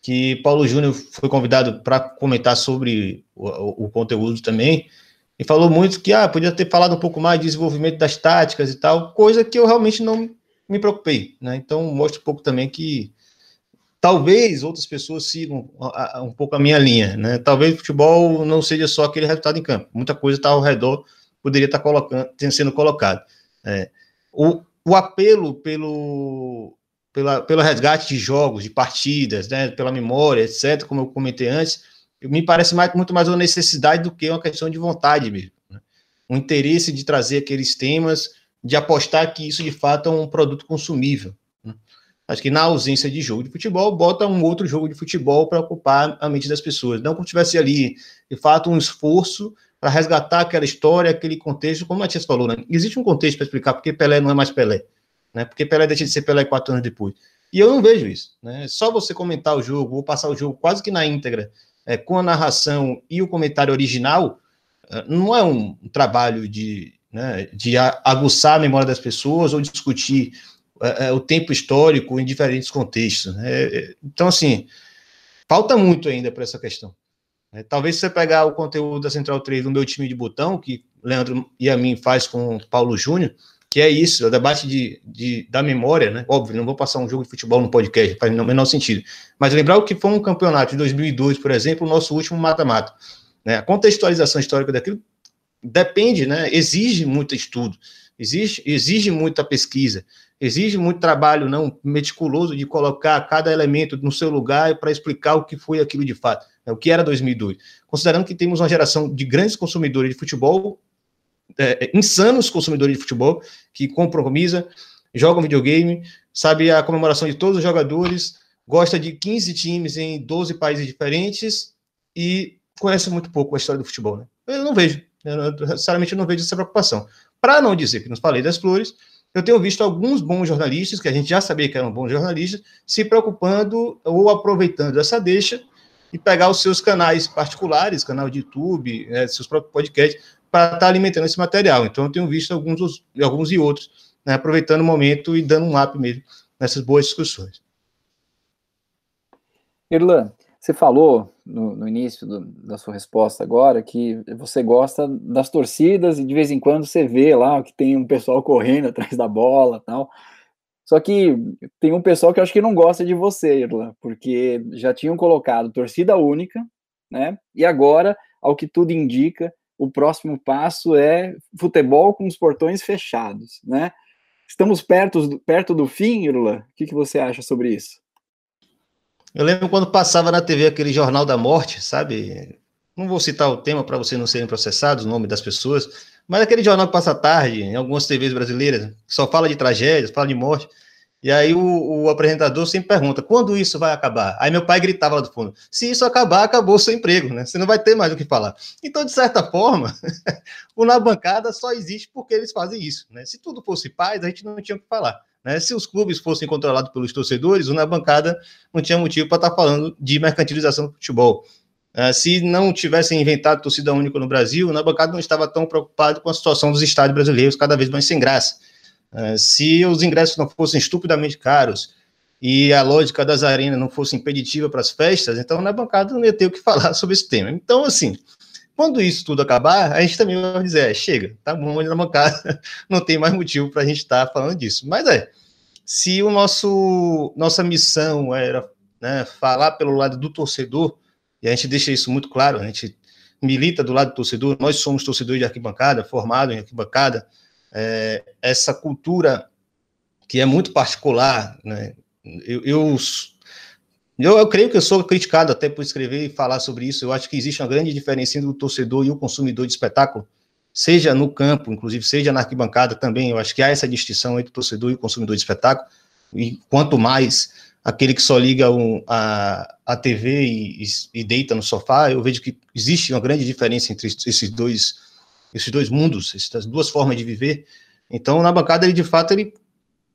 que Paulo Júnior foi convidado para comentar sobre o, o, o, conteúdo também, e falou muito que ah, podia ter falado um pouco mais de desenvolvimento das táticas e tal, coisa que eu realmente não me preocupei. Né? Então, mostra um pouco também que talvez outras pessoas sigam um pouco a minha linha, né? Talvez o futebol não seja só aquele resultado em campo, muita coisa está ao redor, poderia estar tá colocando, sendo colocado. É. O, o apelo pelo, pela, pelo resgate de jogos, de partidas, né, pela memória, etc., como eu comentei antes, me parece mais, muito mais uma necessidade do que uma questão de vontade mesmo. Né? Interesse de trazer aqueles temas, de apostar que isso de fato é um produto consumível. Acho que na ausência de jogo de futebol, bota um outro jogo de futebol para ocupar a mente das pessoas. Não como tivesse ali, de fato, um esforço para resgatar aquela história, aquele contexto, como o Matias falou, né? Existe um contexto para explicar porque Pelé não é mais Pelé, né? Porque Pelé deixa de ser Pelé quatro anos depois. E eu não vejo isso, né? Só você comentar o jogo, ou passar o jogo quase que na íntegra, é, com a narração e o comentário original, é, não é um, trabalho de, né, de aguçar a memória das pessoas ou discutir é, é o tempo histórico em diferentes contextos. Né? Então, assim, falta muito ainda para essa questão. É, talvez se você pegar o conteúdo da Central 3 do meu time de botão, que Leandro e a mim faz com o Paulo Júnior, que é isso, é o debate de, de, da memória, né? Óbvio, não vou passar um jogo de futebol no podcast, faz no menor sentido. Mas lembrar o que foi um campeonato de 2002, por exemplo, o nosso último mata-mata. Né? A contextualização histórica daquilo depende, né? Exige muito estudo, exige, exige muita pesquisa, exige muito trabalho não meticuloso de colocar cada elemento no seu lugar para explicar o que foi aquilo de fato, né, o que era 2002. Considerando que temos uma geração de grandes consumidores de futebol, é, é, insanos consumidores de futebol, que compromisa, jogam videogame, sabe a comemoração de todos os jogadores, gosta de 15 times em 12 países diferentes e conhece muito pouco a história do futebol. Né? Eu não vejo, eu, sinceramente eu não vejo essa preocupação. Para não dizer que nos falei das flores, eu tenho visto alguns bons jornalistas, que a gente já sabia que eram bons jornalistas, se preocupando ou aproveitando essa deixa e pegar os seus canais particulares, canal de YouTube, né, seus próprios podcasts, para estar tá alimentando esse material. Então, eu tenho visto alguns, alguns e outros, né, aproveitando o momento e dando um up mesmo nessas boas discussões. Irlan, você falou no, no início do, da sua resposta agora que você gosta das torcidas e de vez em quando você vê lá que tem um pessoal correndo *laughs* atrás da bola tal. Só que tem um pessoal que eu acho que não gosta de você, Irla, porque já tinham colocado torcida única, né? E agora, ao que tudo indica, o próximo passo é futebol com os portões fechados, né? Estamos perto, perto do fim, Irla? O que, que você acha sobre isso? Eu lembro quando passava na TV aquele Jornal da Morte, sabe? Não vou citar o tema para vocês não serem processados, o nome das pessoas, mas aquele jornal que passa tarde, em algumas TVs brasileiras, só fala de tragédias, fala de morte. E aí o, o, apresentador sempre pergunta, quando isso vai acabar? Aí meu pai gritava lá do fundo, se isso acabar, acabou o seu emprego, né? Você não vai ter mais o que falar. Então, de certa forma, *laughs* o Na Bancada só existe porque eles fazem isso, né? Se tudo fosse paz, a gente não tinha o que falar. Né? Se os clubes fossem controlados pelos torcedores, o Na Bancada não tinha motivo para estar tá falando de mercantilização do futebol. Uh, se não tivessem inventado torcida única no Brasil, Na Bancada não estava tão preocupado com a situação dos estádios brasileiros, cada vez mais sem graça. Uh, se os ingressos não fossem estupidamente caros e a lógica das arenas não fosse impeditiva para as festas, então na bancada não ia ter o que *laughs* falar sobre esse tema. Então, assim, quando isso tudo acabar, a gente também vai dizer, é, chega, tá bom na bancada, *laughs* não tem mais motivo para a gente estar tá falando disso. Mas é, se o nosso nossa missão era né, falar pelo lado do torcedor, e a gente deixa isso muito claro, a gente milita do lado do torcedor, nós somos torcedores de arquibancada, formados em arquibancada, é, essa cultura que é muito particular, né, eu, eu eu, eu, creio que eu sou criticado até por escrever e falar sobre isso. Eu acho que existe uma grande diferença entre o torcedor e o consumidor de espetáculo, seja no campo, inclusive, seja na arquibancada também. Eu acho que há essa distinção entre o torcedor e o consumidor de espetáculo. E quanto mais aquele que só liga um, a, a TV e, e, deita no sofá, eu vejo que existe uma grande diferença entre esses dois, esses dois mundos, essas duas formas de viver. Então, na bancada, ele de fato ele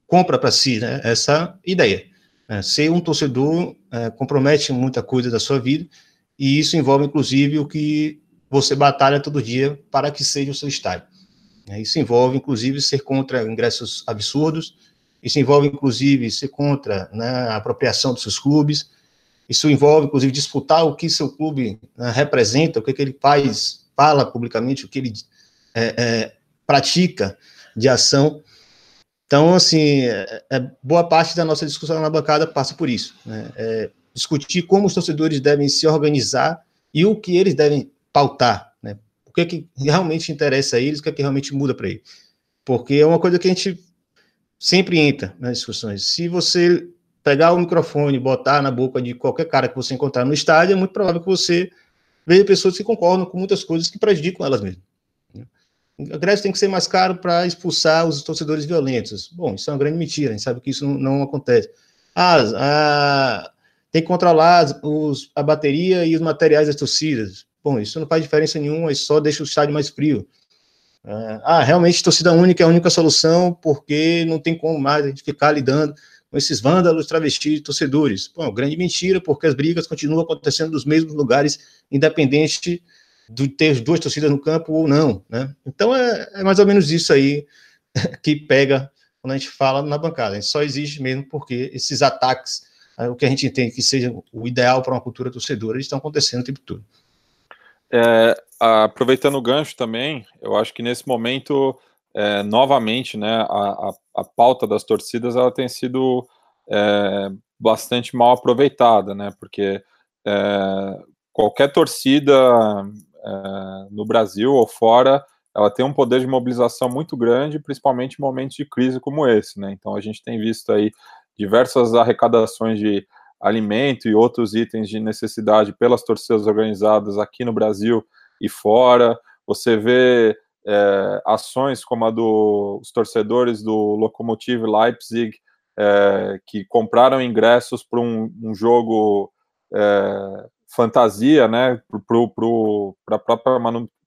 compra para si né, essa ideia. É, ser um torcedor é, compromete muita coisa da sua vida, e isso envolve, inclusive, o que você batalha todo dia para que seja o seu estádio. É, isso envolve, inclusive, ser contra ingressos absurdos, isso envolve, inclusive, ser contra né, a apropriação dos seus clubes, isso envolve, inclusive, disputar o que seu clube né, representa, o que, que, ele faz, fala publicamente, o que ele é, é pratica de ação. Então, assim, é, é, boa parte da nossa discussão na bancada passa por isso. Né? É discutir como os torcedores devem se organizar e o que eles devem pautar. Né? O que, é que realmente interessa a eles, o que, é que realmente muda para eles. Porque é uma coisa que a gente sempre entra nas discussões. Se você pegar o microfone e botar na boca de qualquer cara que você encontrar no estádio, é muito provável que você veja pessoas que concordam com muitas coisas que prejudicam elas mesmas. O ingresso tem que ser mais caro para expulsar os torcedores violentos. Bom, isso é uma grande mentira, a gente sabe que isso não, não acontece. Ah, ah, tem que controlar os, a bateria e os materiais das torcidas. Bom, isso não faz diferença nenhuma, isso só deixa o estádio mais frio. É, ah, realmente torcida única é a única solução, porque não tem como mais a gente ficar lidando com esses vândalos, travestis, torcedores. Bom, grande mentira, porque as brigas continuam acontecendo nos mesmos lugares, independente de ter duas torcidas no campo ou não, né? Então é, é mais ou menos isso aí *laughs* que pega quando a gente fala na bancada. A gente só existe mesmo porque esses ataques, é, o que a gente entende que seja o ideal para uma cultura torcedora, eles estão acontecendo o tempo todo. É, aproveitando o gancho também, eu acho que nesse momento, é, novamente, né, a, a, a, pauta das torcidas ela tem sido é, bastante mal aproveitada, né, porque é, qualquer torcida no Brasil ou fora, ela tem um poder de mobilização muito grande, principalmente em momentos de crise como esse, né, então a gente tem visto aí diversas arrecadações de alimento e outros itens de necessidade pelas torcidas organizadas aqui no Brasil e fora. Você vê é, ações como a dos torcedores do Lokomotiv Leipzig, é, que compraram ingressos para um, um, jogo é, fantasia, né, para a própria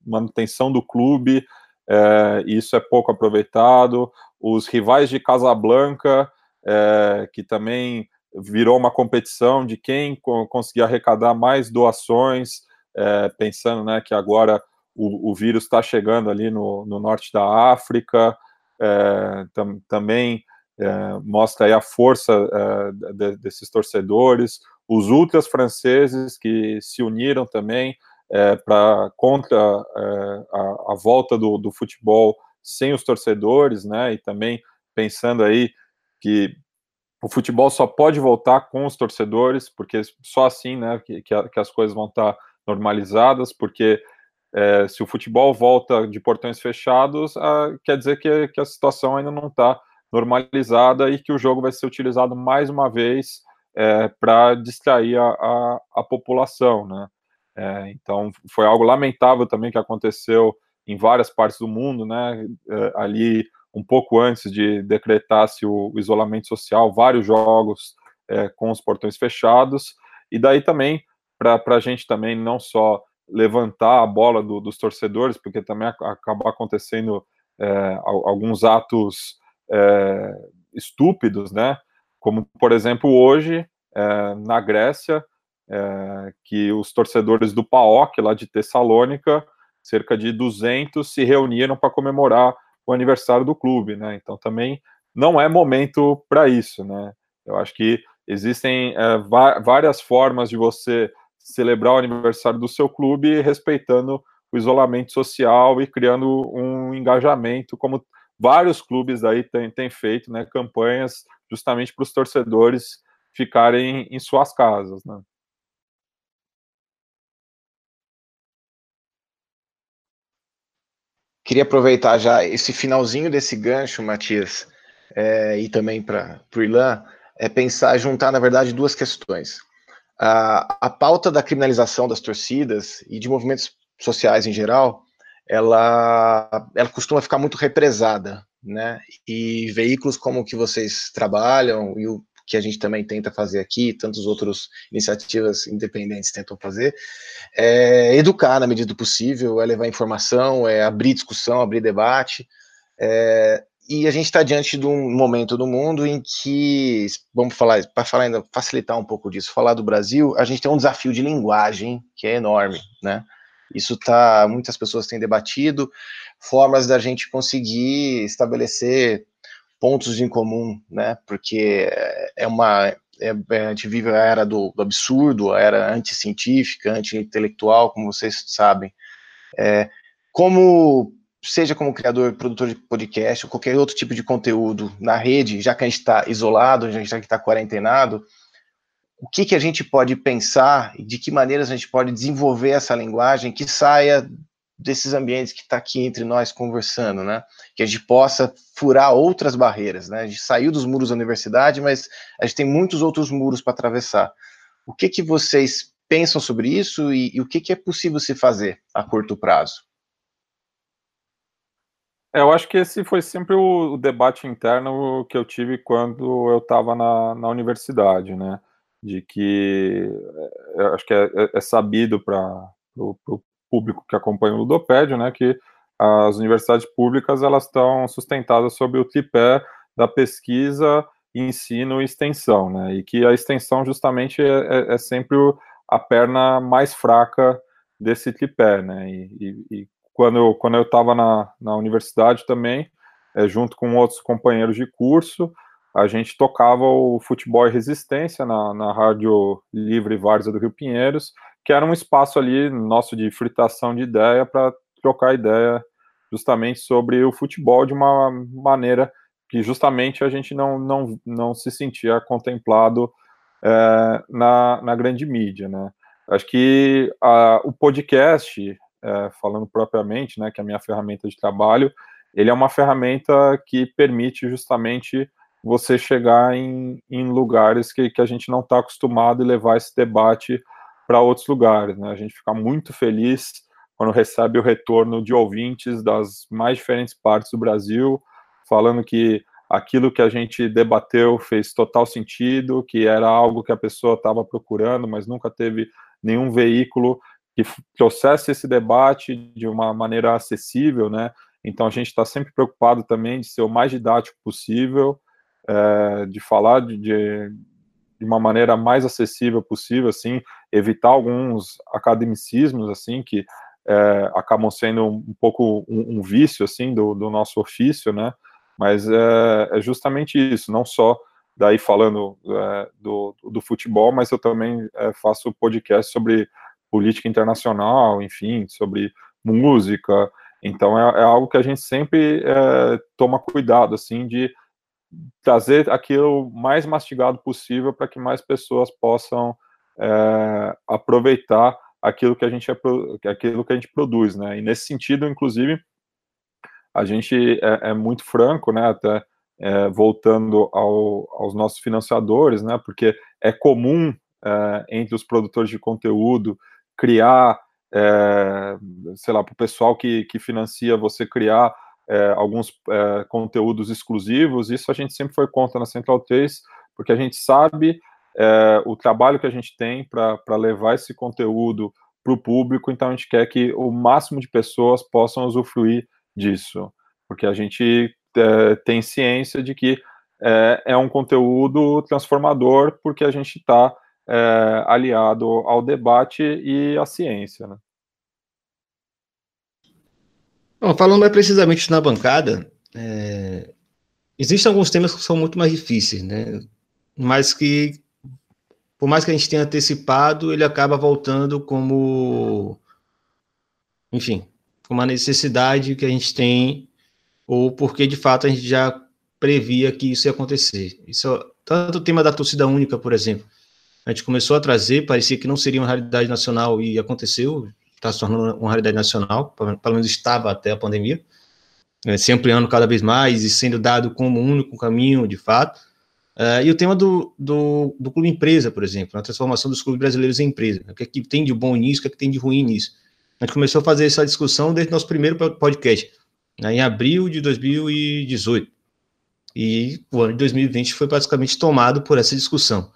manutenção do clube, é, isso é pouco aproveitado. Os rivais de Casablanca, é, que também virou uma competição de quem conseguir arrecadar mais doações, é, pensando né, que agora o, o vírus está chegando ali no, no, norte da África, tam, também mostra aí a força de, desses torcedores, os ultras franceses que se uniram também é, para contra é, a, a, volta do, do futebol sem os torcedores, né, e também pensando aí que o futebol só pode voltar com os torcedores, porque só assim, né, que, que, as coisas vão estar normalizadas, porque é, se o futebol volta de portões fechados, quer dizer que, que, a situação ainda não está normalizada e que o jogo vai ser utilizado mais uma vez é, para distrair a, a, a, população, né? É, então foi algo lamentável também que aconteceu em várias partes do mundo, né? É, ali um pouco antes de decretar-se o, o, isolamento social, vários jogos é, com os portões fechados, e daí também, para a gente também não só levantar a bola do, dos torcedores, porque também acabou acontecendo é, alguns atos é, estúpidos, né? Como, por exemplo, hoje, é, na Grécia, é, que os torcedores do PAOK, lá de Tessalônica, cerca de 200 se reuniram para comemorar o aniversário do clube, né? Então também não é momento para isso, né? Eu acho que existem é, várias formas de você celebrar o aniversário do seu clube respeitando o isolamento social e criando um engajamento, como vários clubes aí têm, têm feito, né? Campanhas justamente para os torcedores ficarem em suas casas, né? Queria aproveitar já esse finalzinho desse gancho, Matias, é, e também para o Irlan, é pensar, juntar, na verdade, duas questões. A, a pauta da criminalização das torcidas e de movimentos sociais em geral, ela, ela costuma ficar muito represada, né? E veículos como o que vocês trabalham e o que a gente também tenta fazer aqui, tantas outras iniciativas independentes tentam fazer, é educar na medida do possível, é levar informação, é abrir discussão, abrir debate, é, e a gente está diante de um momento do mundo em que, vamos falar, para falar ainda, facilitar um pouco disso, falar do Brasil, a gente tem um desafio de linguagem que é enorme, né? Isso tá, muitas pessoas têm debatido formas da gente conseguir estabelecer pontos em comum, né? Porque é uma é, é, a gente vive a era do, do absurdo, a era anticientífica, anti-intelectual, como vocês sabem. É, como seja como criador, produtor de podcast ou qualquer outro tipo de conteúdo na rede, já que a gente está isolado, já que está quarentenado, o que, que a gente pode pensar e de que maneiras a gente pode desenvolver essa linguagem que saia desses ambientes que está aqui entre nós conversando, né? Que a gente possa furar outras barreiras, né? A gente saiu dos muros da universidade, mas a gente tem muitos outros muros para atravessar. O que que vocês pensam sobre isso e, e o que que é possível se fazer a curto prazo? É, eu acho que esse foi sempre o, o, debate interno que eu tive quando eu estava na, na universidade, né? De que é, acho que é, é, é sabido para o público que acompanha o Ludopédio, né, que as universidades públicas elas estão sustentadas sobre o tripé da pesquisa, ensino e extensão, né, e que a extensão justamente é, é, é sempre a perna mais fraca desse tripé, né, e, e, e quando eu quando eu estava na, na universidade também, é, junto com outros companheiros de curso, a gente tocava o futebol e resistência na, na Rádio Livre Várzea do Rio Pinheiros, que era um espaço ali nosso de fritação de ideia para trocar ideia justamente sobre o futebol de uma maneira que justamente a gente não, não, não se sentia contemplado é, na, na grande mídia, né? Acho que a, o podcast, é, falando propriamente, né, que é a minha ferramenta de trabalho, ele é uma ferramenta que permite justamente você chegar em, em lugares que, que a gente não está acostumado e levar esse debate para outros lugares. Né? A gente fica muito feliz quando recebe o retorno de ouvintes das mais diferentes partes do Brasil, falando que aquilo que a gente debateu fez total sentido, que era algo que a pessoa estava procurando, mas nunca teve nenhum veículo que trouxesse esse debate de uma maneira acessível, né? Então a gente está sempre preocupado também de ser o mais didático possível, é, de falar de, de, de, uma maneira mais acessível possível, assim, evitar alguns academicismos, assim, que é, acabam sendo um, pouco um, um, vício, assim, do, do, nosso ofício, né, mas é, é, justamente isso, não só daí falando é, do, do futebol, mas eu também é, faço podcast sobre política internacional, enfim, sobre música, então é, é algo que a gente sempre é, toma cuidado, assim, de trazer aquilo mais mastigado possível para que mais pessoas possam é, aproveitar aquilo que a gente é, aquilo que a gente produz, né? E nesse sentido, inclusive, a gente é, é muito franco, né? Até é, voltando ao, aos nossos financiadores, né? Porque é comum é, entre os produtores de conteúdo criar, é, sei lá, para o pessoal que, que financia você criar é, alguns é, conteúdos exclusivos, isso a gente sempre foi contra na Central 3, porque a gente sabe é, o trabalho que a gente tem para levar esse conteúdo para o público, então a gente quer que o máximo de pessoas possam usufruir disso, porque a gente é, tem ciência de que é, é, um conteúdo transformador, porque a gente está é, aliado ao debate e à ciência. Né? Bom, falando mais precisamente na bancada, é, existem alguns temas que são muito mais difíceis, né? Mas que, por mais que a gente tenha antecipado, ele acaba voltando como, enfim, como uma necessidade que a gente tem, ou porque de fato a gente já previa que isso ia acontecer. Isso, tanto o tema da torcida única, por exemplo, a gente começou a trazer, parecia que não seria uma realidade nacional e aconteceu, está se tornando uma realidade nacional, pelo menos estava até a pandemia, né, se ampliando cada vez mais e sendo dado como único caminho, de fato. Uh, e o tema do, do, do, clube empresa, por exemplo, a transformação dos clubes brasileiros em empresa. O que, é que tem de bom nisso, o que, é que tem de ruim nisso. A gente começou a fazer essa discussão desde o nosso primeiro podcast, né, em abril de 2018. E o ano de 2020 foi praticamente tomado por essa discussão.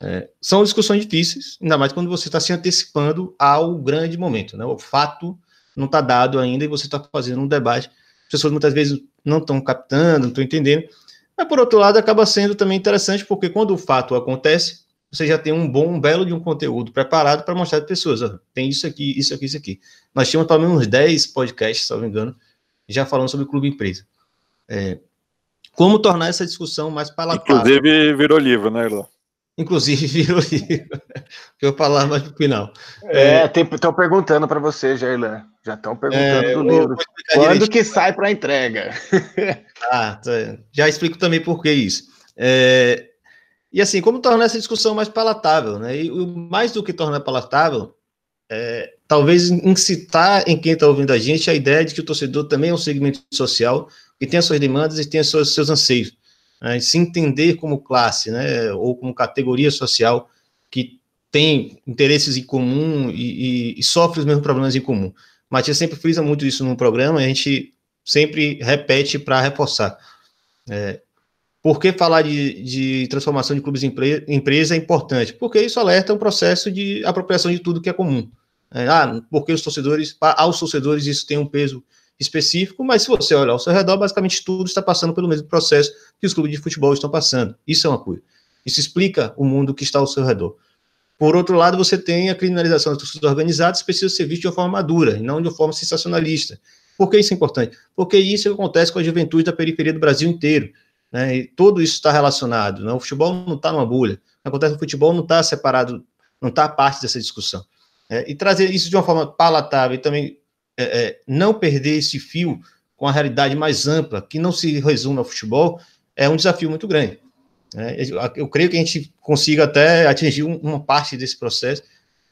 É, são discussões difíceis, ainda mais quando você está se antecipando ao grande momento. Né? O fato não está dado ainda e você está fazendo um debate. As pessoas muitas vezes não estão captando, não estão entendendo. Mas, por outro lado, acaba sendo também interessante, porque quando o fato acontece, você já tem um bom, um belo de um conteúdo preparado para mostrar para pessoas. Ó, tem isso aqui, isso aqui, isso aqui. Nós tínhamos pelo menos uns 10 podcasts, se não me engano, já falando sobre clube empresa. É, como tornar essa discussão mais palatável. Inclusive, virou livro, né, Irlan? Inclusive *laughs* virou livro. eu falar mais no final. É, é estão perguntando para você, Jairlan. Já estão perguntando é, do livro. Quando que sai para entrega? *laughs* ah, tá. já explico também por que isso. É, e assim, como tornar essa discussão mais palatável, né? E mais do que tornar palatável, é, talvez incitar em quem está ouvindo a gente a ideia de que o torcedor também é um segmento social que tem as suas demandas e tem os seus, seus anseios né, se entender como classe, né, ou como categoria social que tem interesses em comum e, e, e sofre os mesmos problemas em comum. Matias sempre frisa muito isso no programa a gente sempre repete para reforçar. É, por que falar de, de transformação de clubes em empre, empresa é importante? Porque isso alerta um processo de apropriação de tudo que é comum. É, ah, porque os torcedores, aos torcedores isso tem um peso específico, mas se você olhar ao seu redor, basicamente tudo está passando pelo mesmo processo que os clubes de futebol estão passando. Isso é uma coisa. Isso explica o mundo que está ao seu redor. Por outro lado, você tem a criminalização das torcidas organizadas, precisa ser visto de uma forma madura, e não de uma forma sensacionalista. Por que isso é importante? Porque isso acontece com a juventude da periferia do Brasil inteiro. Né? E tudo isso está relacionado. Né? O futebol não está numa bolha. Acontece no futebol não está separado, não está parte dessa discussão. É, e trazer isso de uma forma palatável e também é, é, não perder esse fio com a realidade mais ampla, que não se resume ao futebol, é um desafio muito grande. É, eu creio que a gente consiga até atingir uma parte desse processo,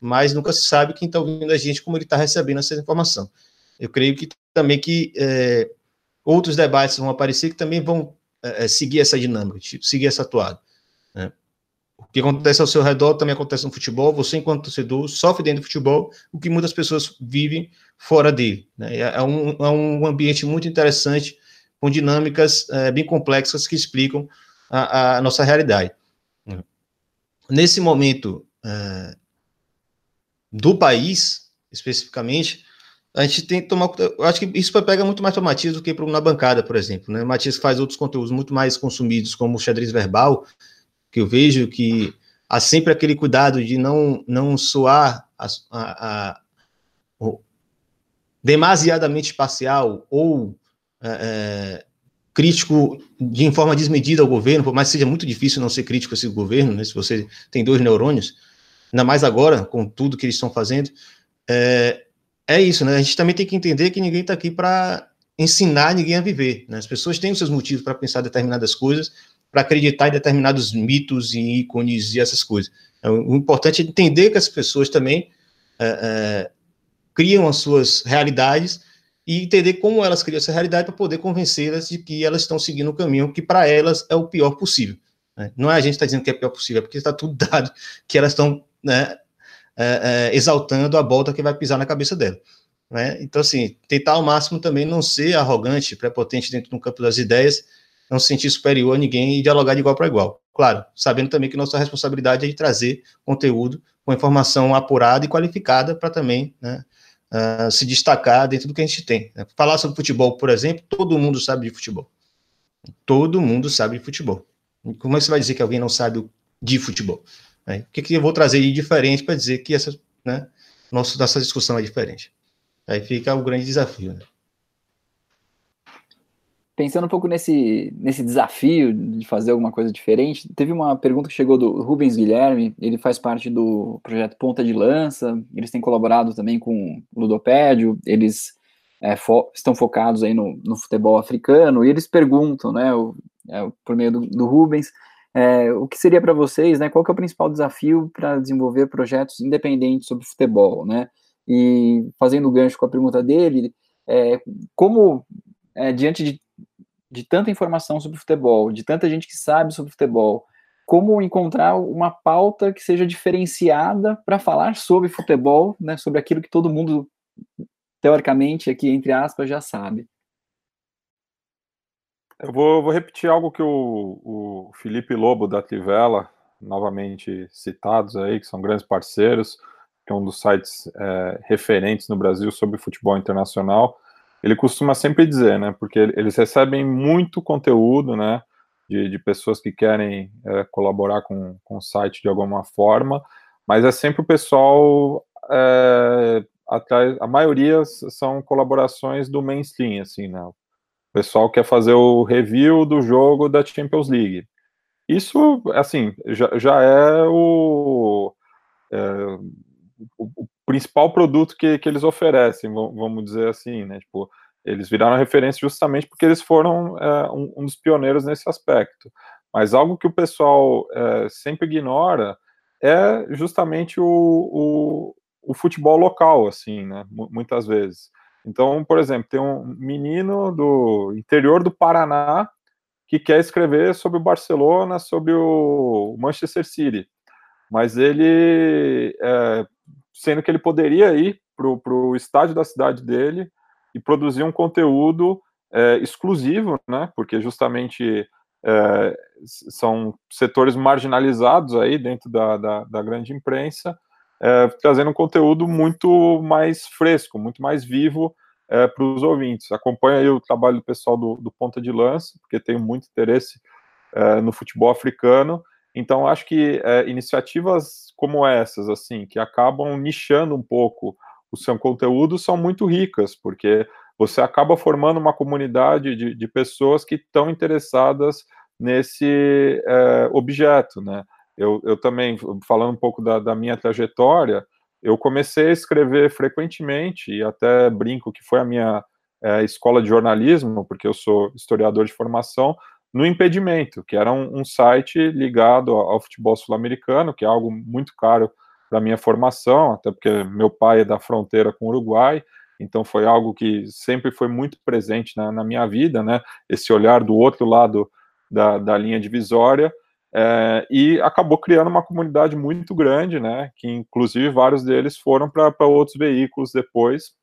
mas nunca se sabe quem está ouvindo a gente, como ele está recebendo essa informação. Eu creio que também que é, outros debates vão aparecer que também vão é, é seguir essa dinâmica, seguir essa atuada. Né? Que acontece ao seu redor também acontece no futebol. Você, enquanto torcedor, sofre dentro do futebol, o que muitas pessoas vivem fora dele. Né? É, um, é um ambiente muito interessante, com dinâmicas é, bem complexas que explicam a, a nossa realidade. Nesse momento é, do país, especificamente, a gente tem que tomar. Eu acho que isso pega muito mais para o Matias do que para na bancada, por exemplo. Né? O Matias faz outros conteúdos muito mais consumidos, como o xadrez verbal, que eu vejo que há sempre aquele cuidado de não, não soar a, a, a, demasiadamente parcial ou é, é, crítico de forma desmedida ao governo, por mais que seja muito difícil não ser crítico a esse governo, né, se você tem dois neurônios, ainda mais agora, com tudo que eles estão fazendo, é, é isso, né? A gente também tem que entender que ninguém está aqui para ensinar ninguém a viver. Né? As pessoas têm os seus motivos para pensar determinadas coisas, para acreditar em determinados mitos e ícones e essas coisas. Então, o importante é entender que as pessoas também é, é, criam as suas realidades e entender como elas criam essa realidade para poder convencê-las de que elas estão seguindo o caminho que para elas é o pior possível. Né? Não é a gente que está dizendo que é o pior possível, é porque está tudo *laughs* dado que elas estão né, é, é, exaltando a volta que vai pisar na cabeça dela. Né? Então, assim, tentar ao máximo também não ser arrogante, prepotente dentro do campo das ideias, não se sentir superior a ninguém e dialogar de igual para igual. Claro, sabendo também que nossa responsabilidade é de trazer conteúdo com informação apurada e qualificada para também né, uh, se destacar dentro do que a gente tem. Né? Falar sobre futebol, por exemplo, todo mundo sabe de futebol. Todo mundo sabe de futebol. Como é que você vai dizer que alguém não sabe de futebol? Né? O que, que eu vou trazer de diferente para dizer que essa, né, nossa, nossa discussão é diferente? Aí fica o grande desafio. Né? Pensando um pouco nesse, nesse desafio de fazer alguma coisa diferente, teve uma pergunta que chegou do Rubens Guilherme, ele faz parte do projeto Ponta de Lança, eles têm colaborado também com o Ludopédio, eles é, fo estão focados aí no, no, futebol africano, e eles perguntam, né, o, é, por meio do, do Rubens, é, o que seria para vocês, né, qual que é o principal desafio para desenvolver projetos independentes sobre futebol, né, e fazendo gancho com a pergunta dele, é, como é, diante de de tanta informação sobre futebol, de tanta gente que sabe sobre futebol, como encontrar uma pauta que seja diferenciada para falar sobre futebol, né, sobre aquilo que todo mundo, teoricamente, aqui, entre aspas, já sabe. Eu vou, vou repetir algo que o, o, Felipe Lobo da Trivela, novamente citados aí, que são grandes parceiros, que é um dos sites é, referentes no Brasil sobre futebol internacional, ele costuma sempre dizer, né? Porque eles recebem muito conteúdo, né? De, de pessoas que querem é, colaborar com, com o site de alguma forma, mas é sempre o pessoal é, atrás, a maioria são colaborações do mainstream, assim, né? O pessoal quer fazer o review do jogo da Champions League. Isso, assim, já, já é o, é, o, principal produto que, que eles oferecem, vamos dizer assim, né? Tipo, eles viraram referência justamente porque eles foram é, um, um, dos pioneiros nesse aspecto. Mas algo que o pessoal é, sempre ignora é justamente o, o, o, futebol local, assim, né? Muitas vezes. Então, por exemplo, tem um menino do interior do Paraná que quer escrever sobre o Barcelona, sobre o Manchester City, mas ele é, sendo que ele poderia ir para o estádio da cidade dele e produzir um conteúdo é, exclusivo, né? Porque justamente é, são setores marginalizados aí dentro da, da, da, grande imprensa é, trazendo um conteúdo muito mais fresco, muito mais vivo é, para os ouvintes. Acompanha aí o trabalho do pessoal do, do Ponta de Lança, porque tenho muito interesse é, no futebol africano. Então, acho que é, iniciativas como essas, assim, que acabam nichando um pouco o seu conteúdo, são muito ricas, porque você acaba formando uma comunidade de, de pessoas que estão interessadas nesse é, objeto, né? Eu, eu também, falando um pouco da, da minha trajetória, eu comecei a escrever frequentemente, e até brinco que foi a minha é, escola de jornalismo, porque eu sou historiador de formação, no Impedimento, que era um, um site ligado ao, futebol sul-americano, que é algo muito caro para minha formação, até porque meu pai é da fronteira com o Uruguai, então foi algo que sempre foi muito presente na, na minha vida, né? Esse olhar do outro lado da, da linha divisória, é, e acabou criando uma comunidade muito grande, né, que inclusive vários deles foram para outros veículos depois,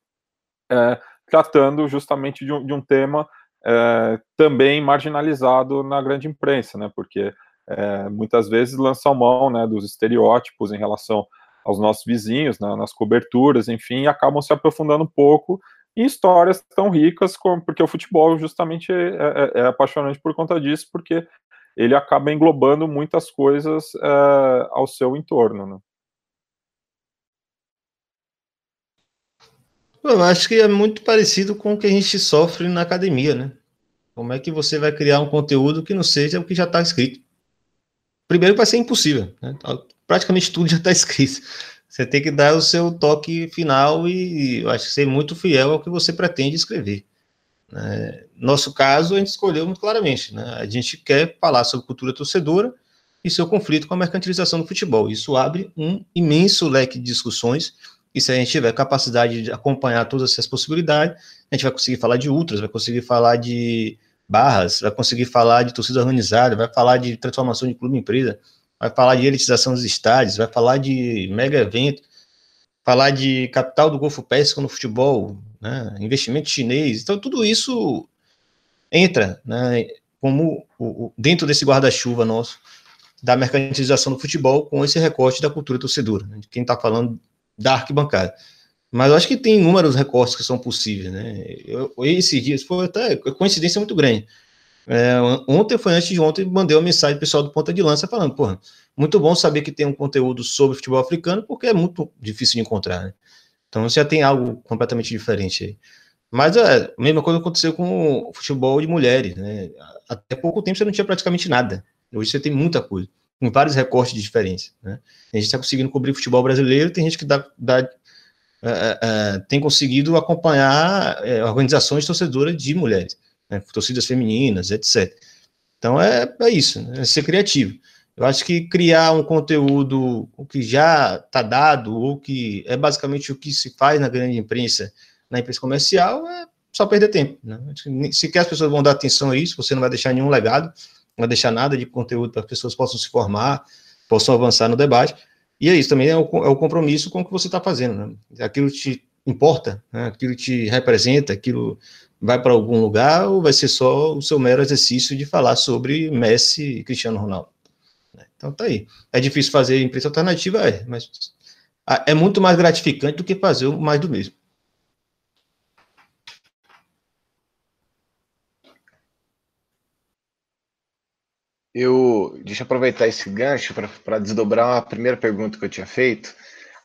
é, tratando justamente de um, de um tema é, também marginalizado na grande imprensa, né, porque é, muitas vezes lançam mão né, dos estereótipos em relação aos nossos vizinhos, né, nas coberturas, enfim, e acabam se aprofundando um pouco em histórias tão ricas, como, porque o futebol justamente é, é, é apaixonante por conta disso, porque ele acaba englobando muitas coisas é, ao seu entorno. Né? Eu acho que é muito parecido com o que a gente sofre na academia, né? Como é que você vai criar um conteúdo que não seja o que já está escrito? Primeiro vai ser impossível, né? praticamente tudo *laughs* já está escrito. Você tem que dar o seu toque final e eu acho que ser muito fiel ao que você pretende escrever. Né? Nosso caso, a gente escolheu muito claramente. Né? A gente quer falar sobre cultura torcedora e seu conflito com a mercantilização do futebol. Isso abre um imenso leque de discussões. E se a gente tiver capacidade de acompanhar todas essas possibilidades, a gente vai conseguir falar de ultras, vai conseguir falar de barras, vai conseguir falar de torcida organizada, vai falar de transformação de clube em empresa, vai falar de elitização dos estádios, vai falar de mega evento, falar de capital do Golfo Pérsico no futebol, né, investimento chinês. Então, tudo isso entra né, como o, dentro desse guarda-chuva nosso da mercantilização do futebol com esse recorte da cultura torcedora, quem está falando da arquibancada. Mas eu acho que tem inúmeros recortes que são possíveis, né? Eu, esses dias foi até coincidência muito grande. É, ontem foi antes de ontem, mandei uma mensagem pessoal do Ponta de Lança falando, porra, muito bom saber que tem um conteúdo sobre futebol africano, porque é muito difícil de encontrar, né? Então você já tem algo completamente diferente aí. Mas é, a mesma coisa aconteceu com o futebol de mulheres, né? Até pouco tempo você não tinha praticamente nada. Hoje você tem muita coisa, com vários recortes de diferença. Né? A gente está conseguindo cobrir futebol brasileiro, tem gente que dá, dá é, é, é, tem conseguido acompanhar é, organizações torcedoras de mulheres, né? torcidas femininas, etc. Então é, é isso, né? é ser criativo. Eu acho que criar um conteúdo que já está dado, ou que é basicamente o que se faz na grande imprensa, na imprensa comercial, é só perder tempo. Né? Se quer as pessoas vão dar atenção a isso, você não vai deixar nenhum legado, não deixar nada de conteúdo para que as pessoas possam se formar, possam avançar no debate. E é isso também é o, é o compromisso com o que você está fazendo. Né? Aquilo te importa, né? aquilo te representa, aquilo vai para algum lugar ou vai ser só o seu mero exercício de falar sobre Messi e Cristiano Ronaldo? Então tá aí. É difícil fazer imprensa alternativa, é, mas é muito mais gratificante do que fazer mais do mesmo. Eu deixa eu aproveitar esse gancho para desdobrar a primeira pergunta que eu tinha feito.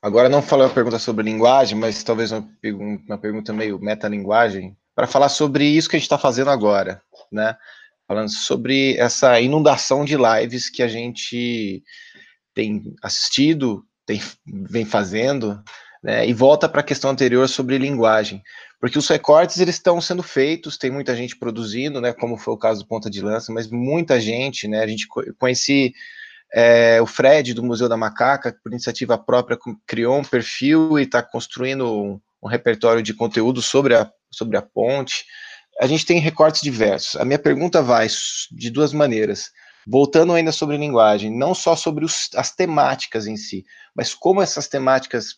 Agora não falei uma pergunta sobre linguagem, mas talvez uma, uma pergunta meio metalinguagem, para falar sobre isso que a gente está fazendo agora, né? falando sobre essa inundação de lives que a gente tem assistido, tem, vem fazendo, né, e volta para a questão anterior sobre linguagem, porque os recortes eles estão sendo feitos, tem muita gente produzindo, né, como foi o caso do Ponta de Lança, mas muita gente, né, a gente conheci é, o Fred do Museu da Macaca, por iniciativa própria, criou um perfil e está construindo um, um repertório de conteúdo sobre a, sobre a ponte, a gente tem recortes diversos. A minha pergunta vai de duas maneiras. Voltando ainda sobre linguagem, não só sobre os, as temáticas em si, mas como essas temáticas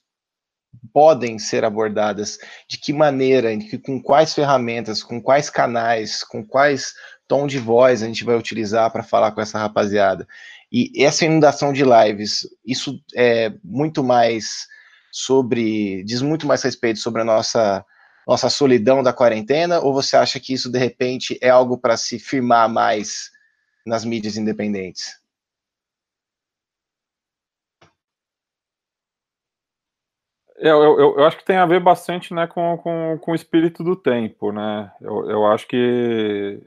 podem ser abordadas, de que maneira, com quais ferramentas, com quais canais, com quais tom de voz a gente vai utilizar para falar com essa rapaziada. E essa inundação de lives, isso é muito mais sobre, diz muito mais respeito sobre a nossa nossa solidão da quarentena, ou você acha que isso de repente é algo para se firmar mais nas mídias independentes? Eu, eu, eu, acho que tem a ver bastante né, com, com, com o espírito do tempo, né? Eu, eu acho que,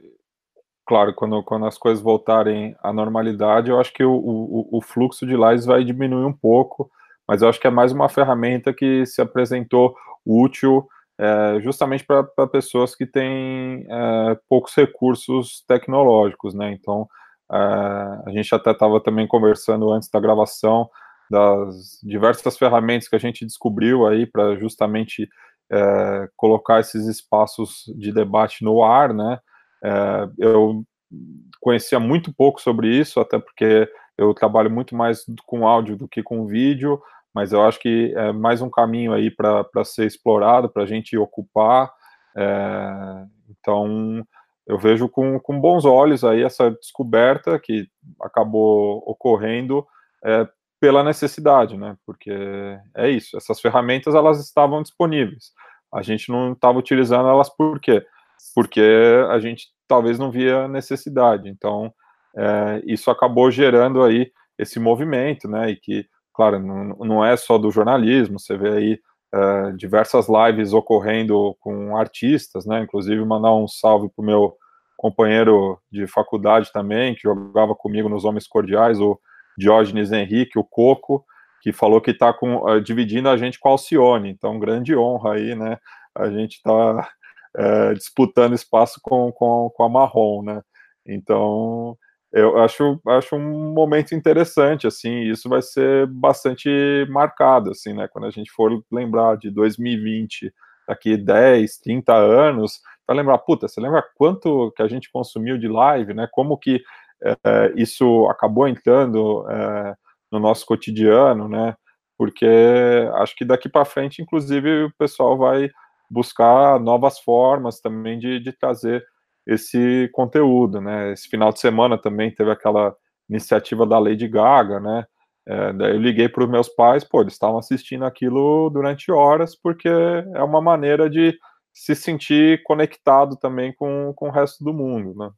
claro, quando, quando as coisas voltarem à normalidade, eu acho que o, o, o fluxo de lives vai diminuir um pouco, mas eu acho que é mais uma ferramenta que se apresentou útil é, justamente para pessoas que têm é, poucos recursos tecnológicos, né? Então, é, a gente até estava também conversando antes da gravação das diversas ferramentas que a gente descobriu aí para justamente é, colocar esses espaços de debate no ar, né? É, eu conhecia muito pouco sobre isso, até porque eu trabalho muito mais com áudio do que com vídeo, mas eu acho que é mais um caminho aí para ser explorado, para a gente ocupar. É, então, eu vejo com, com bons olhos aí essa descoberta que acabou ocorrendo é, pela necessidade, né? Porque é isso, essas ferramentas elas estavam disponíveis. A gente não estava utilizando elas por quê? Porque a gente talvez não via necessidade. Então, é, isso acabou gerando aí esse movimento, né? E que, claro, não, não é só do jornalismo, você vê aí é, diversas lives ocorrendo com artistas, né? Inclusive, mandar um salve para o meu companheiro de faculdade também, que jogava comigo nos Homens Cordiais, o Diógenes Henrique, o Coco, que falou que está uh, dividindo a gente com a Alcione. Então, grande honra aí, né? A gente está é, disputando espaço com, com, com a Marrom, né? Então, eu acho, acho um momento interessante, assim, isso vai ser bastante marcado, assim, né? Quando a gente for lembrar de 2020, daqui 10, 30 anos, vai lembrar, puta, você lembra quanto que a gente consumiu de live, né? Como que é, isso acabou entrando é, no nosso cotidiano, né? Porque acho que daqui para frente, inclusive, o pessoal vai buscar novas formas também de, de trazer esse conteúdo, né? Esse final de semana também teve aquela iniciativa da Lady Gaga, né? É, daí eu liguei para os meus pais, pô, eles estavam assistindo aquilo durante horas, porque é uma maneira de se sentir conectado também com, com o resto do mundo, né?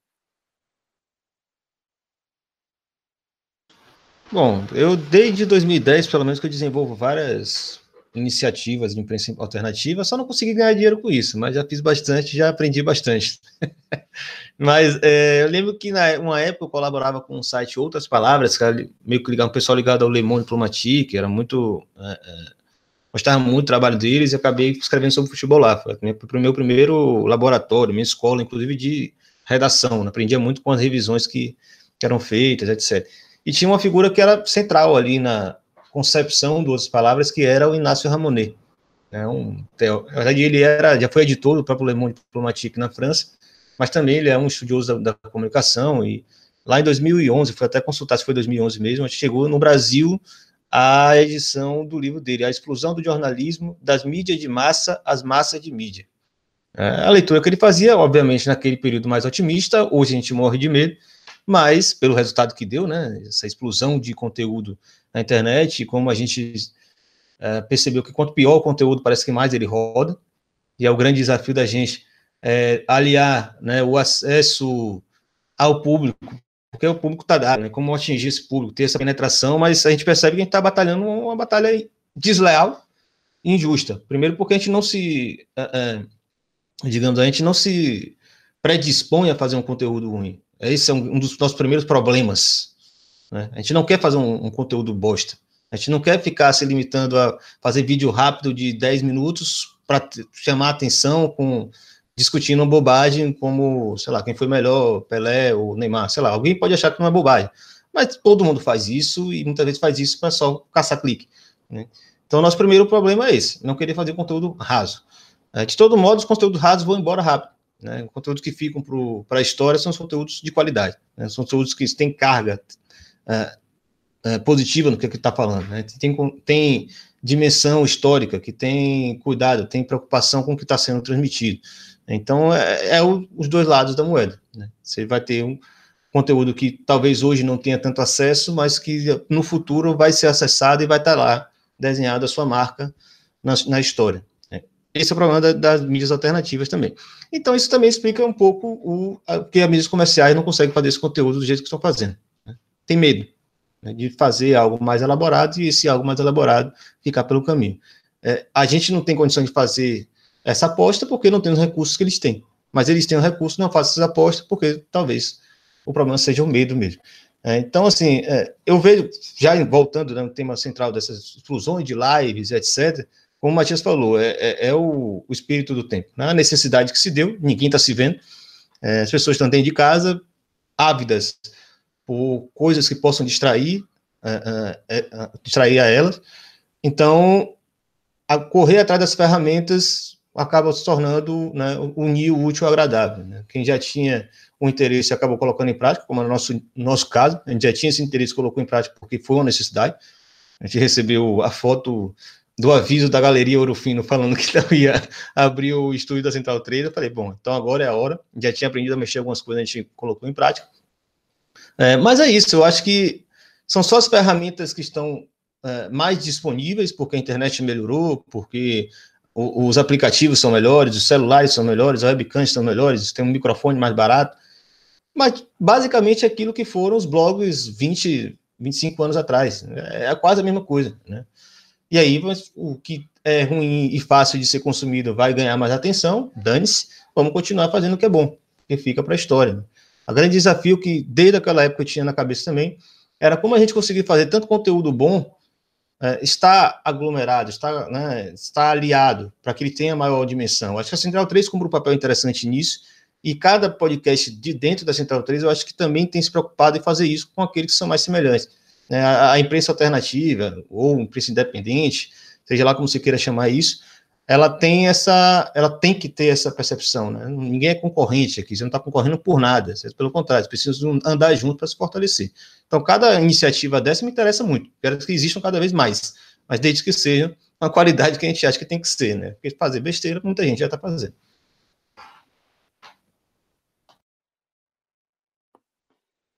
Bom, eu desde 2010, pelo menos, que eu desenvolvo várias iniciativas de imprensa alternativa, só não consegui ganhar dinheiro com isso, mas já fiz bastante, já aprendi bastante. *laughs* mas é, eu lembro que na uma época eu colaborava com um site Outras Palavras, meio que ligado, um pessoal ligado ao Le Monde Diplomatique, era muito... É, é, gostava muito do trabalho deles e acabei escrevendo sobre futebol lá. Foi o meu primeiro laboratório, minha escola, inclusive de redação. Né? Aprendia muito com as revisões que, que eram feitas, etc. E tinha uma figura que era central ali na concepção das palavras, que era o Inácio Ramonet. Né, um, na verdade, ele era, já foi editor do próprio Le Monde Diplomatique na França, mas também ele é um estudioso da, da comunicação, e lá em 2011, foi até consultar se foi 2011 mesmo, chegou no Brasil a edição do livro dele, A Explosão do Jornalismo, das Mídias de Massa às Massas de Mídia. É, a leitura que ele fazia, obviamente, naquele período mais otimista, hoje a gente morre de medo, mas pelo resultado que deu, né, essa explosão de conteúdo na internet, como a gente é, percebeu que quanto pior o conteúdo, parece que mais ele roda, e é o grande desafio da gente é, aliar né, o acesso ao público, porque o público está dado, né, como atingir esse público, ter essa penetração, mas a gente percebe que a gente está batalhando uma batalha desleal e injusta. Primeiro porque a gente não se, é, é digamos, a gente não se predispõe a fazer um conteúdo ruim. Esse é um, um dos nossos primeiros problemas. Né? A gente não quer fazer um, um, conteúdo bosta. A gente não quer ficar se limitando a fazer vídeo rápido de 10 minutos para chamar atenção com discutindo uma bobagem como, sei lá, quem foi melhor, Pelé ou Neymar, sei lá, alguém pode achar que não é bobagem. Mas todo mundo faz isso e muitas vezes faz isso para só caçar clique. Né? Então, nosso primeiro problema é esse, não querer fazer conteúdo raso. De todo modo, os conteúdos rasos vão embora rápido. Né? Conteúdos que ficam para a história são os conteúdos de qualidade, né? são conteúdos que têm carga uh, uh, positiva no que está falando. Né? Tem, tem dimensão histórica, que tem cuidado, tem preocupação com o que está sendo transmitido. Então, é, é o, os dois lados da moeda. Né? Você vai ter um conteúdo que talvez hoje não tenha tanto acesso, mas que no futuro vai ser acessado e vai estar tá lá desenhado a sua marca na, na história. Esse é o problema da, das mídias alternativas também. Então, isso também explica um pouco o que as mídias comerciais não conseguem fazer esse conteúdo do jeito que estão fazendo. Né? Tem medo né, de fazer algo mais elaborado e esse algo mais elaborado ficar pelo caminho. É, a gente não tem condição de fazer essa aposta porque não tem os recursos que eles têm. Mas eles têm os recursos, não fazem essas apostas porque talvez o problema seja o medo mesmo. É, então, assim, é, eu vejo, já voltando né, no tema central dessas exclusões de lives, etc., como o Matias falou, é, é, é o, o, espírito do tempo. Né? A necessidade que se deu, ninguém está se vendo, é, as pessoas estão dentro de casa, ávidas por coisas que possam distrair, uh, uh, uh, distrair a elas. Então, a correr atrás das ferramentas acaba se tornando né, unir o útil ao agradável. Né? Quem já tinha um interesse acabou colocando em prática, como no nosso, nosso caso, a gente já tinha esse interesse colocou em prática porque foi uma necessidade. A gente recebeu a foto do aviso da Galeria Ouro Fino falando que *laughs* não ia abrir o estúdio da Central 3. Eu falei, bom, então agora é a hora. Já tinha aprendido a mexer algumas coisas, a gente colocou em prática. É, mas é isso, eu acho que são só as ferramentas que estão é, mais disponíveis, porque a internet melhorou, porque o, os aplicativos são melhores, os celulares são melhores, as webcams são melhores, tem um microfone mais barato. Mas basicamente é aquilo que foram os blogs 20, 25 anos atrás. É, é quase a mesma coisa. Né? E aí, o que é ruim e fácil de ser consumido vai ganhar mais atenção, dane-se, vamos continuar fazendo o que é bom, que fica para a história. Né? O grande desafio que desde aquela época eu tinha na cabeça também era como a gente conseguir fazer tanto conteúdo bom, é, está aglomerado, está, né, aliado para que ele tenha maior dimensão. Acho que a Central 3 cumpre um papel interessante nisso, e cada podcast de dentro da Central 3 eu acho que também tem se preocupado em fazer isso com aqueles que são mais semelhantes. É, a, imprensa alternativa, ou imprensa independente, seja lá como você queira chamar isso, ela tem essa, ela tem que ter essa percepção, né? Ninguém é concorrente aqui, você não está concorrendo por nada, pelo contrário, precisam andar junto para se fortalecer. Então, cada iniciativa dessa me interessa muito, quero que existam cada vez mais, mas desde que sejam uma qualidade que a gente acha que tem que ser, né? Porque fazer besteira, muita gente já está fazendo.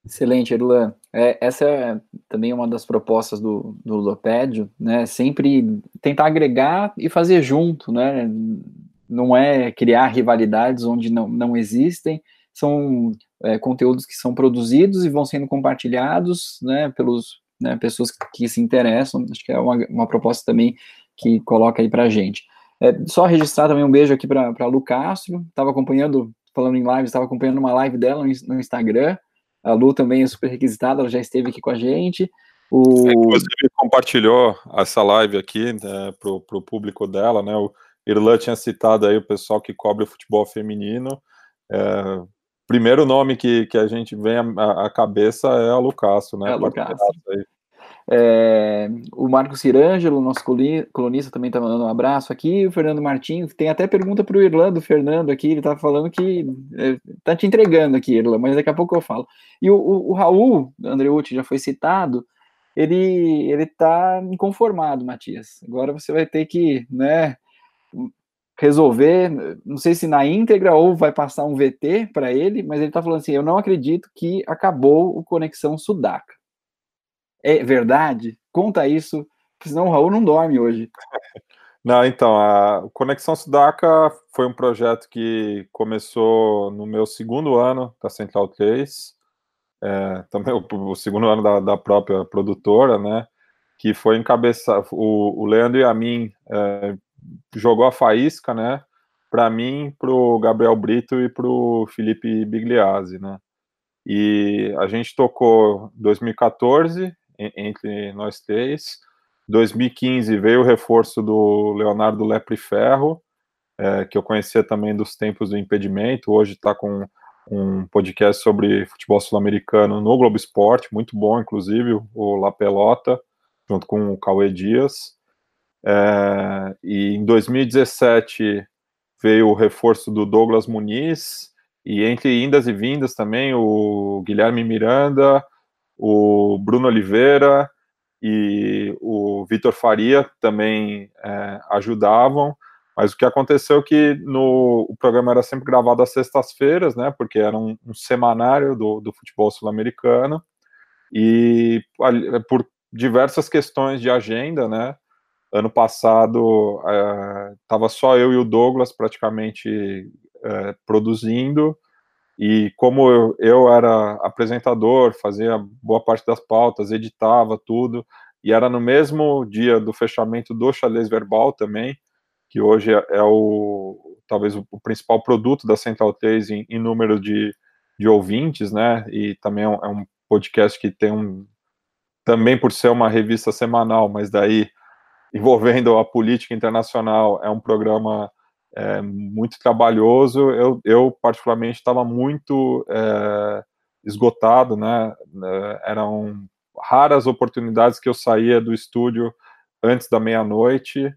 Excelente, Erlan. É, essa é também uma das propostas do, do Ludopédio, né? Sempre tentar agregar e fazer junto, né? Não é criar rivalidades onde não, não existem, são é, conteúdos que são produzidos e vão sendo compartilhados, né? Pelos né, pessoas que se interessam. Acho que é uma, uma proposta também que coloca aí para gente. É, só registrar também um beijo aqui para Lu Castro, estava acompanhando, falando em live, estava acompanhando uma live dela no, no Instagram, a Lu também é super requisitada, ela já esteve aqui com a gente. O... Inclusive, compartilhou essa live aqui né, para o público dela, né? O Irlan tinha citado aí o pessoal que cobre o futebol feminino. É, primeiro nome que, que a gente vem à, cabeça é a Lucasso, né? É a Lucasso. É, o Marcos Cirângelo, nosso colunista, também está mandando um abraço aqui. O Fernando Martins tem até pergunta para o Irlando, Fernando aqui. Ele está falando que está é, te entregando aqui, Irlando, mas daqui a pouco eu falo. E o, o, o Raul, Andreucci, já foi citado. Ele ele está inconformado, Matias. Agora você vai ter que, né? resolver, não sei se na íntegra ou vai passar um VT para ele, mas ele está falando assim: eu não acredito que acabou o Conexão Sudaca. É verdade? Conta isso, senão o Raul não dorme hoje. *laughs* Não, então, a Conexão Sudaca foi um projeto que começou no meu segundo ano da Central 3, é, também o, o, segundo ano da, da, própria produtora, né, que foi encabeçar, o, o Leandro e a mim é, jogou a faísca, né, para mim, para o Gabriel Brito e para o Felipe Bigliazzi, né, e a gente tocou 2014, entre nós três. 2015 veio o reforço do Leonardo Lepre Ferro, é, que eu conhecia também dos tempos do impedimento. Hoje está com um podcast sobre futebol sul-americano no Globo Esporte, muito bom, inclusive, o La Pelota, junto com o Cauê Dias. É, e em 2017 veio o reforço do Douglas Muniz, e entre indas e vindas também o Guilherme Miranda, o Bruno Oliveira, e o Vitor Faria também é, ajudavam. Mas o que aconteceu é que no, o programa era sempre gravado às sextas-feiras, né? Porque era um, um semanário do, do futebol sul-americano. E por diversas questões de agenda, né? Ano passado estava é, só eu e o Douglas praticamente é, produzindo, e como eu, eu, era apresentador, fazia boa parte das pautas, editava tudo, e era no mesmo dia do fechamento do Chalês Verbal também, que hoje é, é o talvez o, principal produto da Central 3 em, em número de, de ouvintes, né? E também é um, é um podcast que tem um também por ser uma revista semanal, mas daí envolvendo a política internacional, é um programa é, muito trabalhoso. Eu, eu particularmente, estava muito é, esgotado, né? É, eram raras oportunidades que eu saía do estúdio antes da meia-noite,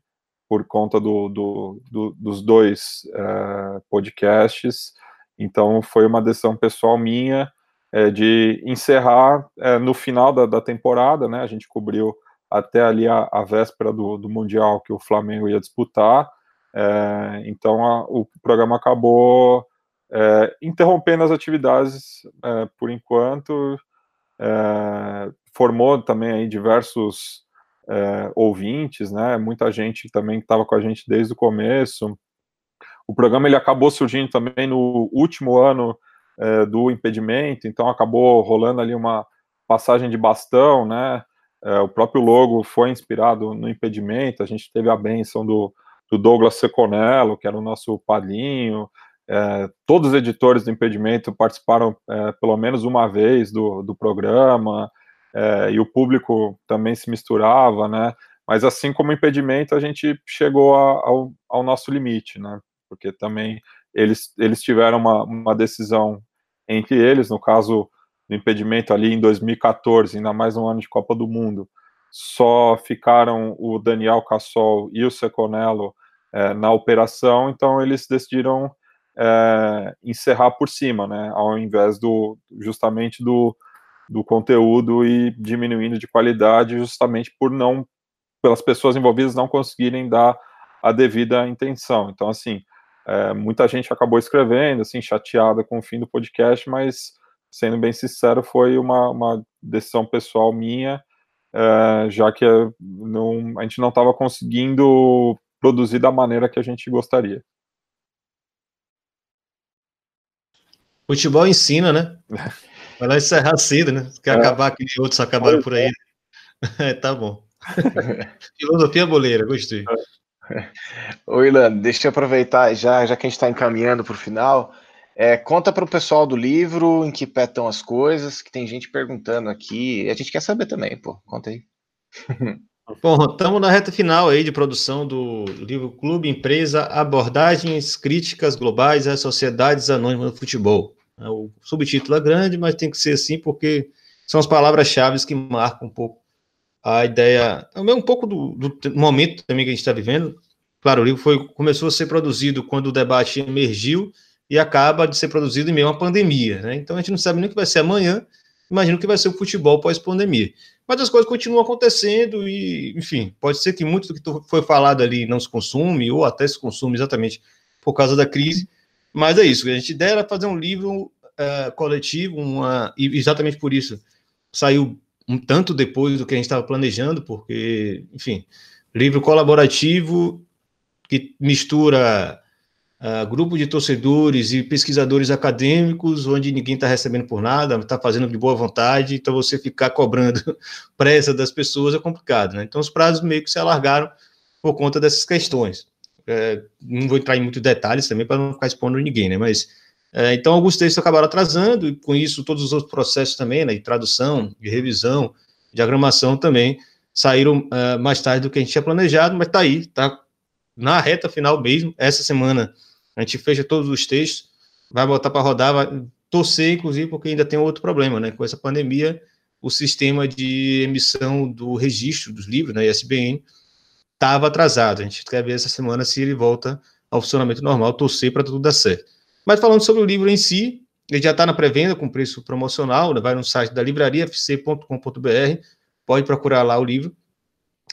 por conta do, do, do, dos dois é, podcasts. Então, foi uma decisão pessoal minha é, de encerrar é, no final da, da, temporada, né? A gente cobriu até ali a, a véspera do, do, Mundial que o Flamengo ia disputar. É, então a, o programa acabou é, interrompendo as atividades é, por enquanto. É, formou também aí diversos ouvintes, né? Muita gente também estava com a gente desde o começo. O programa ele acabou surgindo também no último ano é, do impedimento, então acabou rolando ali uma passagem de bastão, né? É, o próprio logo foi inspirado no impedimento, a gente teve a benção do, do Douglas Seconello, que era o nosso padrinho, é, todos os editores do impedimento participaram é, pelo menos uma vez do, do programa, é, e o público também se misturava, né? Mas assim como impedimento, a gente chegou a, ao, ao, nosso limite, né? Porque também eles, eles tiveram uma, uma decisão entre eles, no caso do impedimento ali em 2014, ainda mais um ano de Copa do Mundo, só ficaram o Daniel Cassol e o Seconello é, na operação, então eles decidiram é, encerrar por cima, né, ao invés do justamente do, do conteúdo e diminuindo de qualidade, justamente por não pelas pessoas envolvidas não conseguirem dar a devida intenção. Então, assim, é, muita gente acabou escrevendo, assim, chateada com o fim do podcast, mas, sendo bem sincero, foi uma, uma decisão pessoal minha, é, já que não, a gente não estava conseguindo produzir da maneira que a gente gostaria. Futebol ensina, né? *laughs* Vai lá encerrar cedo, né? Quer é. acabar que outros acabaram por aí. *laughs* É, tá bom. *laughs* Filosofia boleira, gostei. É. Ô, Ilan, deixa eu aproveitar, já, já que a gente está encaminhando para o final, é, conta para o pessoal do livro em que pé estão as coisas, que tem gente perguntando aqui, a gente quer saber também, pô, conta aí. Bom, estamos na reta final aí de produção do livro Clube Empresa Abordagens Críticas Globais às Sociedades Anônimas do Futebol. É, o subtítulo é grande, mas tem que ser assim porque são as palavras-chave que marcam um pouco a ideia, também um pouco do, do, momento também que a gente está vivendo. Claro, o livro foi, começou a ser produzido quando o debate emergiu e acaba de ser produzido em meio a uma pandemia, né? Então a gente não sabe nem o que vai ser amanhã, imagino que vai ser o futebol pós-pandemia. Mas as coisas continuam acontecendo e, enfim, pode ser que muito do que foi falado ali não se consome, ou até se consome exatamente por causa da crise, mas é isso, a gente ideia era fazer um livro uh, coletivo, uma, e exatamente por isso saiu um tanto depois do que a gente estava planejando, porque, enfim, livro colaborativo que mistura uh, grupo de torcedores e pesquisadores acadêmicos, onde ninguém está recebendo por nada, está fazendo de boa vontade, então você ficar cobrando *laughs* pressa das pessoas é complicado, né? Então os prazos meio que se alargaram por conta dessas questões. É, não vou entrar em muitos detalhes também para não ficar expondo ninguém, né? Mas é, então, alguns textos acabaram atrasando, e com isso, todos os outros processos também, né, de tradução, de revisão, diagramação também, saíram uh, mais tarde do que a gente tinha planejado, mas está aí, está na reta final mesmo. Essa semana a gente fecha todos os textos, vai botar para rodar, vai torcer, inclusive, porque ainda tem outro problema, né? Com essa pandemia, o sistema de emissão do registro dos livros, né, ISBN, estava atrasado. A gente quer ver essa semana se ele volta ao funcionamento normal, torcer para tudo dar certo. Mas falando sobre o livro em si, ele já está na pré-venda com preço promocional, né? vai no site da livrariafc.com.br, pode procurar lá o livro.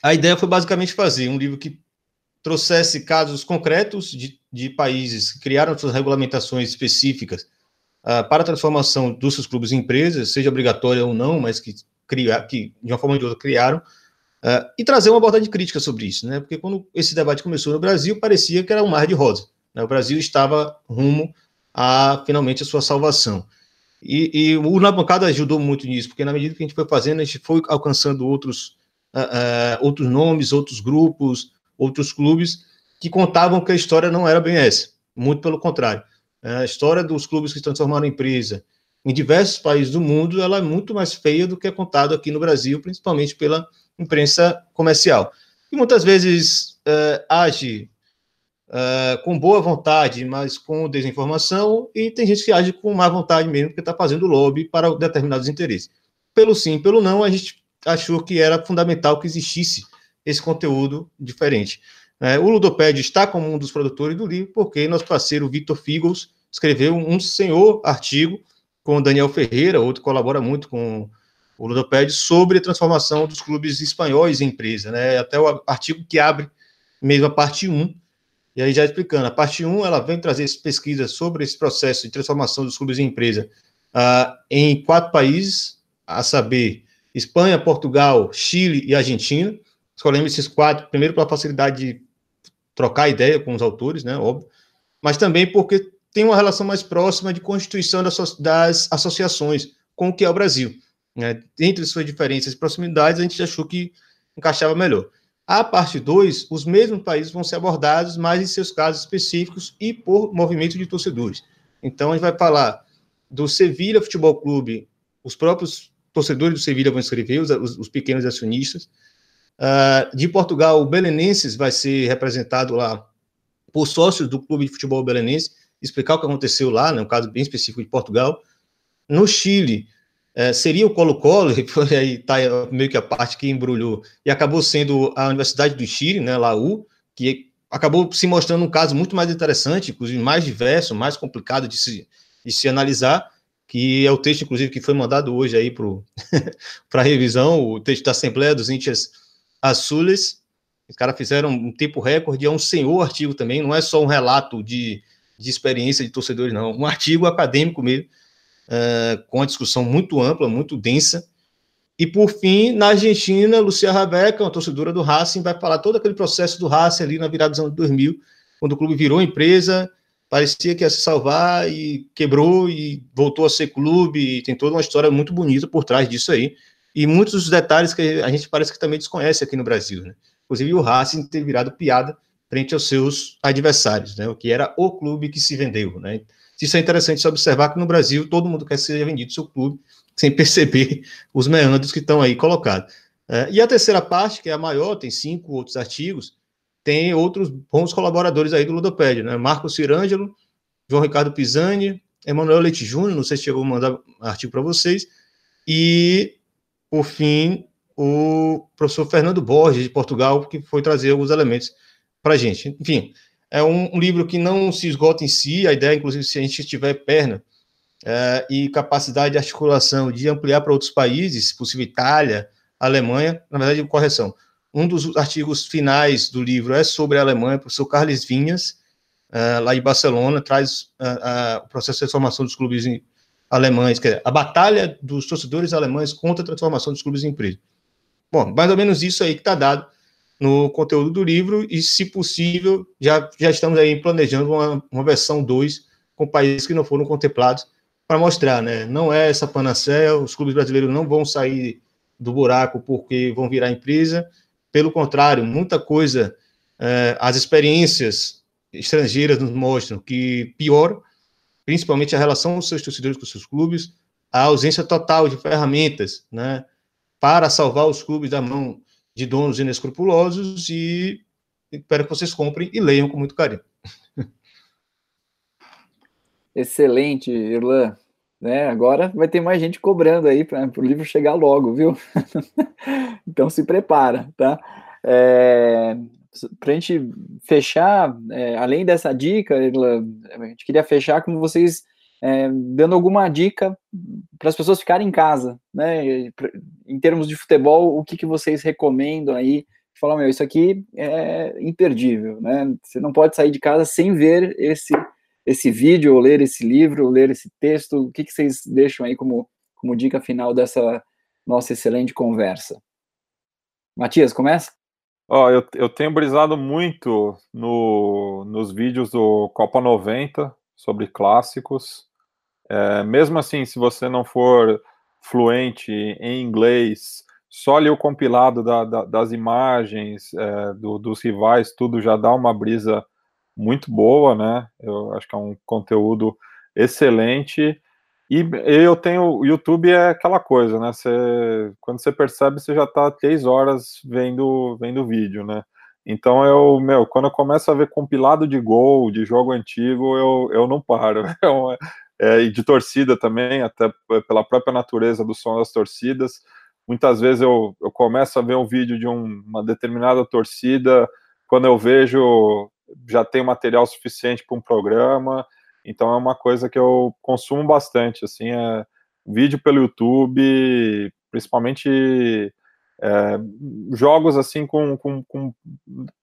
A ideia foi basicamente fazer um livro que trouxesse casos concretos de, de países que criaram suas regulamentações específicas uh, para a transformação dos seus clubes em empresas, seja obrigatória ou não, mas que, cria, que de uma forma ou de outra criaram, uh, e trazer uma abordagem crítica sobre isso, né? Porque quando esse debate começou no Brasil, parecia que era um mar de rosa. Né? O Brasil estava rumo a finalmente a sua salvação. E, e o Na Bancada ajudou muito nisso, porque na medida que a gente foi fazendo, a gente foi alcançando outros, uh, uh, outros nomes, outros grupos, outros clubes que contavam que a história não era bem essa. Muito pelo contrário. A história dos clubes que se transformaram em empresa em diversos países do mundo, ela é muito mais feia do que é contado aqui no Brasil, principalmente pela imprensa comercial. E muitas vezes uh, age uh, com boa vontade, mas com desinformação, e tem gente que age com má vontade mesmo, porque está fazendo lobby para determinados interesses. Pelo sim, pelo não, a gente achou que era fundamental que existisse esse conteúdo diferente. É, o Ludopédio está como um dos produtores do livro, porque nosso parceiro Vitor Figos escreveu um senhor artigo com o Daniel Ferreira, outro colabora muito com o Ludopédio, sobre a transformação dos clubes espanhóis em empresa. Né? Até o artigo que abre mesmo a parte 1, e aí já explicando, a parte 1 ela vem trazer pesquisas sobre esse processo de transformação dos clubes em empresa uh, em quatro países, a saber, Espanha, Portugal, Chile e Argentina. Escolhemos esses quatro, primeiro pela facilidade de trocar ideia com os autores, né, óbvio, mas também porque tem uma relação mais próxima de constituição das, associações com o que é o Brasil. Né? Entre suas diferenças e proximidades, a gente achou que encaixava melhor. A parte 2, os mesmos países vão ser abordados, mas em seus casos específicos e por movimento de torcedores. Então, a gente vai falar do Sevilha Futebol Clube, os próprios torcedores do Sevilha vão escrever, os, os pequenos acionistas. Uh, de Portugal, o Belenenses vai ser representado lá por sócios do Clube de Futebol Belenense, explicar o que aconteceu lá, né, um caso bem específico de Portugal. No Chile, é, seria o Colo-Colo, *laughs* e foi aí tá meio que a parte que embrulhou, e acabou sendo a Universidade do Chile, né, Laú, que acabou se mostrando um caso muito mais interessante, inclusive mais diverso, mais complicado de se, de se analisar, que é o texto, inclusive, que foi mandado hoje aí para *laughs* revisão, o texto da Assembleia dos Índios Azules. Os caras fizeram um tempo recorde, é um senhor artigo também, não é só um relato de, de experiência de torcedores, não, um artigo acadêmico mesmo, uh, com uma discussão muito ampla, muito densa. E, por fim, na Argentina, Lucia Rabeca, uma torcedora do Racing, vai falar todo aquele processo do Racing ali na virada dos anos 2000, quando o clube virou empresa, parecia que ia se salvar e quebrou e voltou a ser clube, e tem toda uma história muito bonita por trás disso aí. E muitos dos detalhes que a gente parece que também desconhece aqui no Brasil, né? Inclusive o Racing ter virado piada frente aos seus adversários, né? O que era o clube que se vendeu, né? Isso é interessante observar que no Brasil todo mundo quer ser vendido seu clube, sem perceber *laughs* os meandros que estão aí colocados. É, e a terceira parte, que é a maior, tem cinco outros artigos, tem outros bons colaboradores aí do Ludopédio, né? Marcos Cirângelo, João Ricardo Pisani, Emanuel Leite Júnior, não sei se chegou a mandar artigo para vocês, e, por fim, o professor Fernando Borges, de Portugal, que foi trazer alguns elementos para a gente. Enfim, é um, um, livro que não se esgota em si, a ideia, inclusive, se a gente tiver perna é, e capacidade de articulação de ampliar para outros países, se possível Itália, Alemanha, na verdade, correção. Um dos artigos finais do livro é sobre a Alemanha, o professor Carlos Vinhas, é, lá de Barcelona, traz é, o processo de transformação dos clubes alemães, quer dizer, a batalha dos torcedores alemães contra a transformação dos clubes em empresa. Bom, mais ou menos isso aí que está dado no conteúdo do livro e, se possível, já, já estamos aí planejando uma, uma versão 2 com países que não foram contemplados para mostrar, né? Não é essa panaceia, os clubes brasileiros não vão sair do buraco porque vão virar empresa, pelo contrário, muita coisa, é, as experiências estrangeiras nos mostram que pior, principalmente a relação dos seus torcedores com os seus clubes, a ausência total de ferramentas, né, para salvar os clubes da mão de donos inescrupulosos e espero que vocês comprem e leiam com muito carinho. *laughs* Excelente, Irlan. Né, agora vai ter mais gente cobrando aí para o livro chegar logo, viu? *laughs* então se prepara, tá? É, para a gente fechar, é, além dessa dica, a gente queria fechar com vocês é, dando alguma dica para as pessoas ficarem em casa, né? Em termos de futebol, o que, que vocês recomendam aí? Falar, meu, isso aqui é imperdível, né? Você não pode sair de casa sem ver esse esse vídeo, ou ler esse livro, ou ler esse texto. O que, que vocês deixam aí como, como dica final dessa nossa excelente conversa? Matias, começa? Ó, eu, eu tenho brisado muito no, nos vídeos do Copa 90 sobre clássicos. É, mesmo assim, se você não for fluente em inglês, só ler o compilado da, da, das imagens é, do, dos rivais, tudo já dá uma brisa muito boa, né? Eu acho que é um conteúdo excelente. E eu tenho. O YouTube é aquela coisa, né? Você, quando você percebe, você já está três horas vendo, vendo vídeo, né? Então eu, meu, quando eu começo a ver compilado de gol, de jogo antigo, eu, eu não paro. *laughs* É, e de torcida também, até pela própria natureza do som das torcidas. Muitas vezes eu, eu começo a ver um vídeo de um, uma determinada torcida, quando eu vejo já tem material suficiente para um programa, então é uma coisa que eu consumo bastante, assim, é vídeo pelo YouTube, principalmente é, jogos assim com, com, com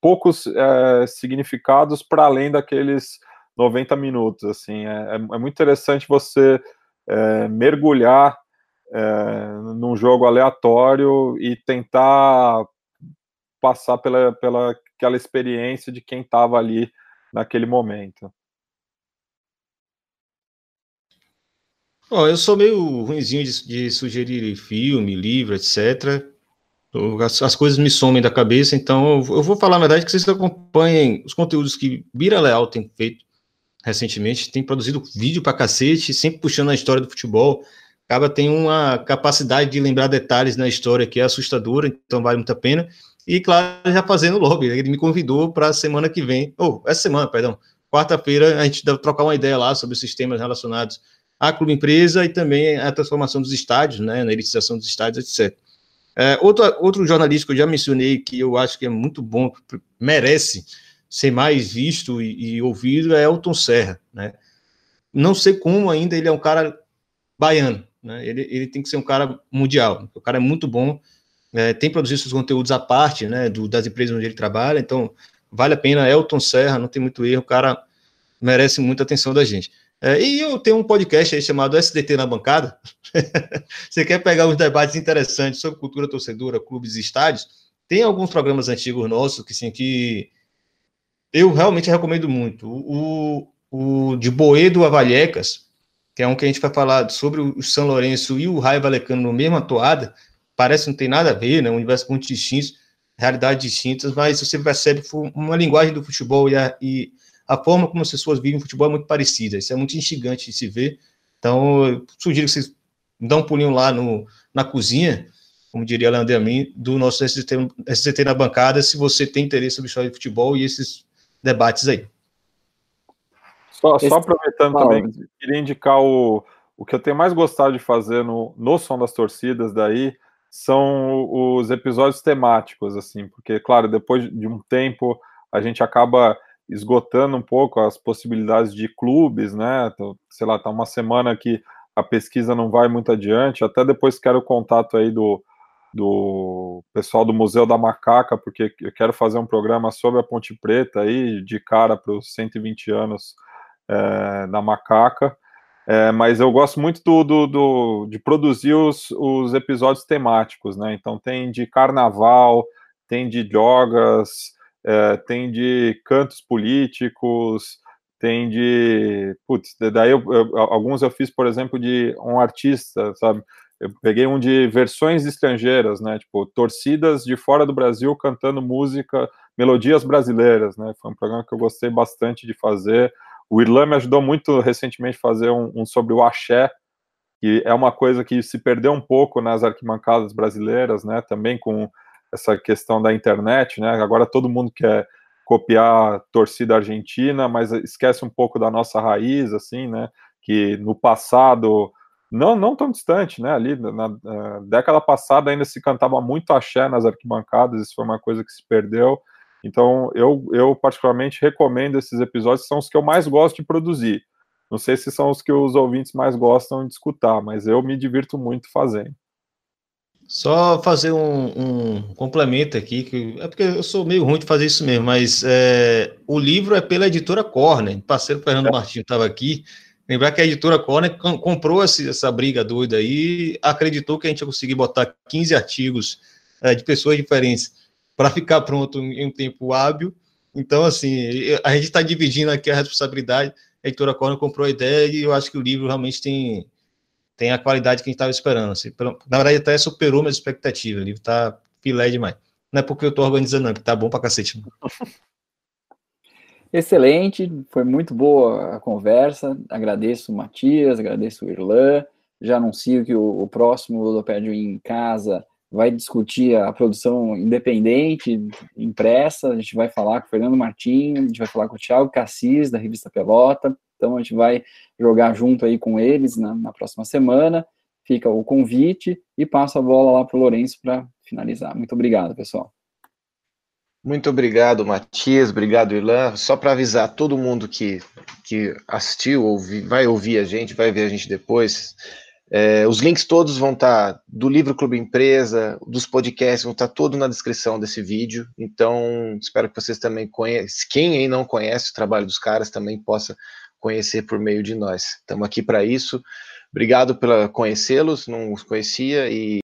poucos é, significados para além daqueles 90 minutos, assim, é, é, é muito interessante você é, mergulhar é, num jogo aleatório e tentar passar pela, pela aquela experiência de quem estava ali naquele momento. Oh, eu sou meio ruimzinho de, de, sugerir filme, livro, etc. As, as, coisas me somem da cabeça, então eu, eu vou falar, na verdade, que vocês acompanhem os conteúdos que Bira Leal tem feito recentemente, tem produzido vídeo pra cacete, sempre puxando a história do futebol. Acaba tem uma capacidade de lembrar detalhes na história que é assustadora, então vale muito a pena. E, claro, já fazendo lobby, ele me convidou para a semana que vem, ou essa semana, perdão, quarta-feira, a gente deve trocar uma ideia lá sobre os sistemas relacionados à clube empresa e também a transformação dos estádios, né, na elitização dos estádios, etc. É, outro, outro jornalista que eu já mencionei, que eu acho que é muito bom, merece ser mais visto e, e ouvido, é Elton Serra, né? Não sei como ainda ele é um cara baiano, né? Ele, ele tem que ser um cara mundial. O cara é muito bom, é, tem produzido seus conteúdos à parte, né, do, das empresas onde ele trabalha, então vale a pena, Elton Serra, não tem muito erro, o cara merece muita atenção da gente. É, e eu tenho um podcast aí chamado SDT na Bancada, *laughs* você quer pegar uns debates interessantes sobre cultura torcedora, clubes e estádios, tem alguns programas antigos nossos que, sim, que eu realmente recomendo muito. O, o de Boedo a que é um que a gente vai falar sobre o São Lourenço e o Raio Valecano no mesma toada, parece não tem nada a ver, né? Um universo muito distinto, realidades distintas, mas você percebe que uma linguagem do futebol e a, e a forma como as pessoas vivem o futebol é muito parecida. Isso é muito instigante de se ver. Então, eu sugiro que vocês dão um pulinho lá no, na cozinha, como diria Leandro Amin, do nosso SCT, SCT na bancada, se você tem interesse sobre história de futebol e esses debates aí. Só, só aproveitando também, queria indicar o, o que eu tenho mais gostado de fazer no, no Som das Torcidas daí, são os episódios temáticos, assim, porque, claro, depois de um tempo a gente acaba esgotando um pouco as possibilidades de clubes, né? Então, sei lá, tá uma semana que a pesquisa não vai muito adiante, até depois quero o contato aí do, do pessoal do Museu da Macaca, porque eu quero fazer um programa sobre a Ponte Preta aí, de cara para os 120 anos é, da Macaca. É, mas eu gosto muito do, do, do, de produzir os, os episódios temáticos, né? Então tem de carnaval, tem de drogas, é, tem de cantos políticos, tem de. Putz, daí eu, eu, alguns eu fiz, por exemplo, de um artista, sabe? Eu peguei um de versões estrangeiras, né? Tipo, torcidas de fora do Brasil cantando música, melodias brasileiras, né? Foi um programa que eu gostei bastante de fazer. O Irlan me ajudou muito recentemente a fazer um, um, sobre o axé, que é uma coisa que se perdeu um pouco nas arquibancadas brasileiras, né? Também com essa questão da internet, né? Agora todo mundo quer copiar a torcida argentina, mas esquece um pouco da nossa raiz, assim, né? Que no passado, não, não tão distante, né? Ali na, na década passada ainda se cantava muito axé nas arquibancadas, isso foi uma coisa que se perdeu. Então, eu, eu particularmente recomendo esses episódios, são os que eu mais gosto de produzir. Não sei se são os que os ouvintes mais gostam de escutar, mas eu me divirto muito fazendo. Só fazer um, um, complemento aqui, que é porque eu sou meio ruim de fazer isso mesmo, mas é, o livro é pela editora Corner, parceiro Fernando é. Martins estava aqui. Lembrar que a editora Corner comprou essa, essa briga doida aí, acreditou que a gente ia conseguir botar 15 artigos é, de pessoas diferentes para ficar pronto em um tempo hábil. Então, assim, a gente está dividindo aqui a responsabilidade. A editora Corner comprou a ideia e eu acho que o livro realmente tem tem a qualidade que a gente estava esperando. Assim, na verdade, até superou minhas expectativas. O livro está filé demais. Não é porque eu estou organizando, não, é porque tá bom para cacete. *laughs* Excelente, foi muito boa a conversa. Agradeço o Matias, agradeço o Irlan. Já anuncio que o, o próximo Ludopédio em Casa vai discutir a produção independente, impressa. A gente vai falar com o Fernando Martins, a gente vai falar com o Thiago Cassis, da revista Pelota. Então a gente vai jogar junto aí com eles na, na próxima semana. Fica o convite e passo a bola lá para o Lourenço para finalizar. Muito obrigado, pessoal. Muito obrigado, Matias. Obrigado, Irlan. Só para avisar todo mundo que, que assistiu, ouvi, vai ouvir a gente, vai ver a gente depois. É, os links todos vão estar tá do livro Clube Empresa, dos podcasts, vão estar tá na descrição desse vídeo. Então, espero que vocês também conheçam. Quem aí não conhece o trabalho dos caras também possa conhecer por meio de nós. Estamos aqui para isso. Obrigado por conhecê-los, não os conhecia e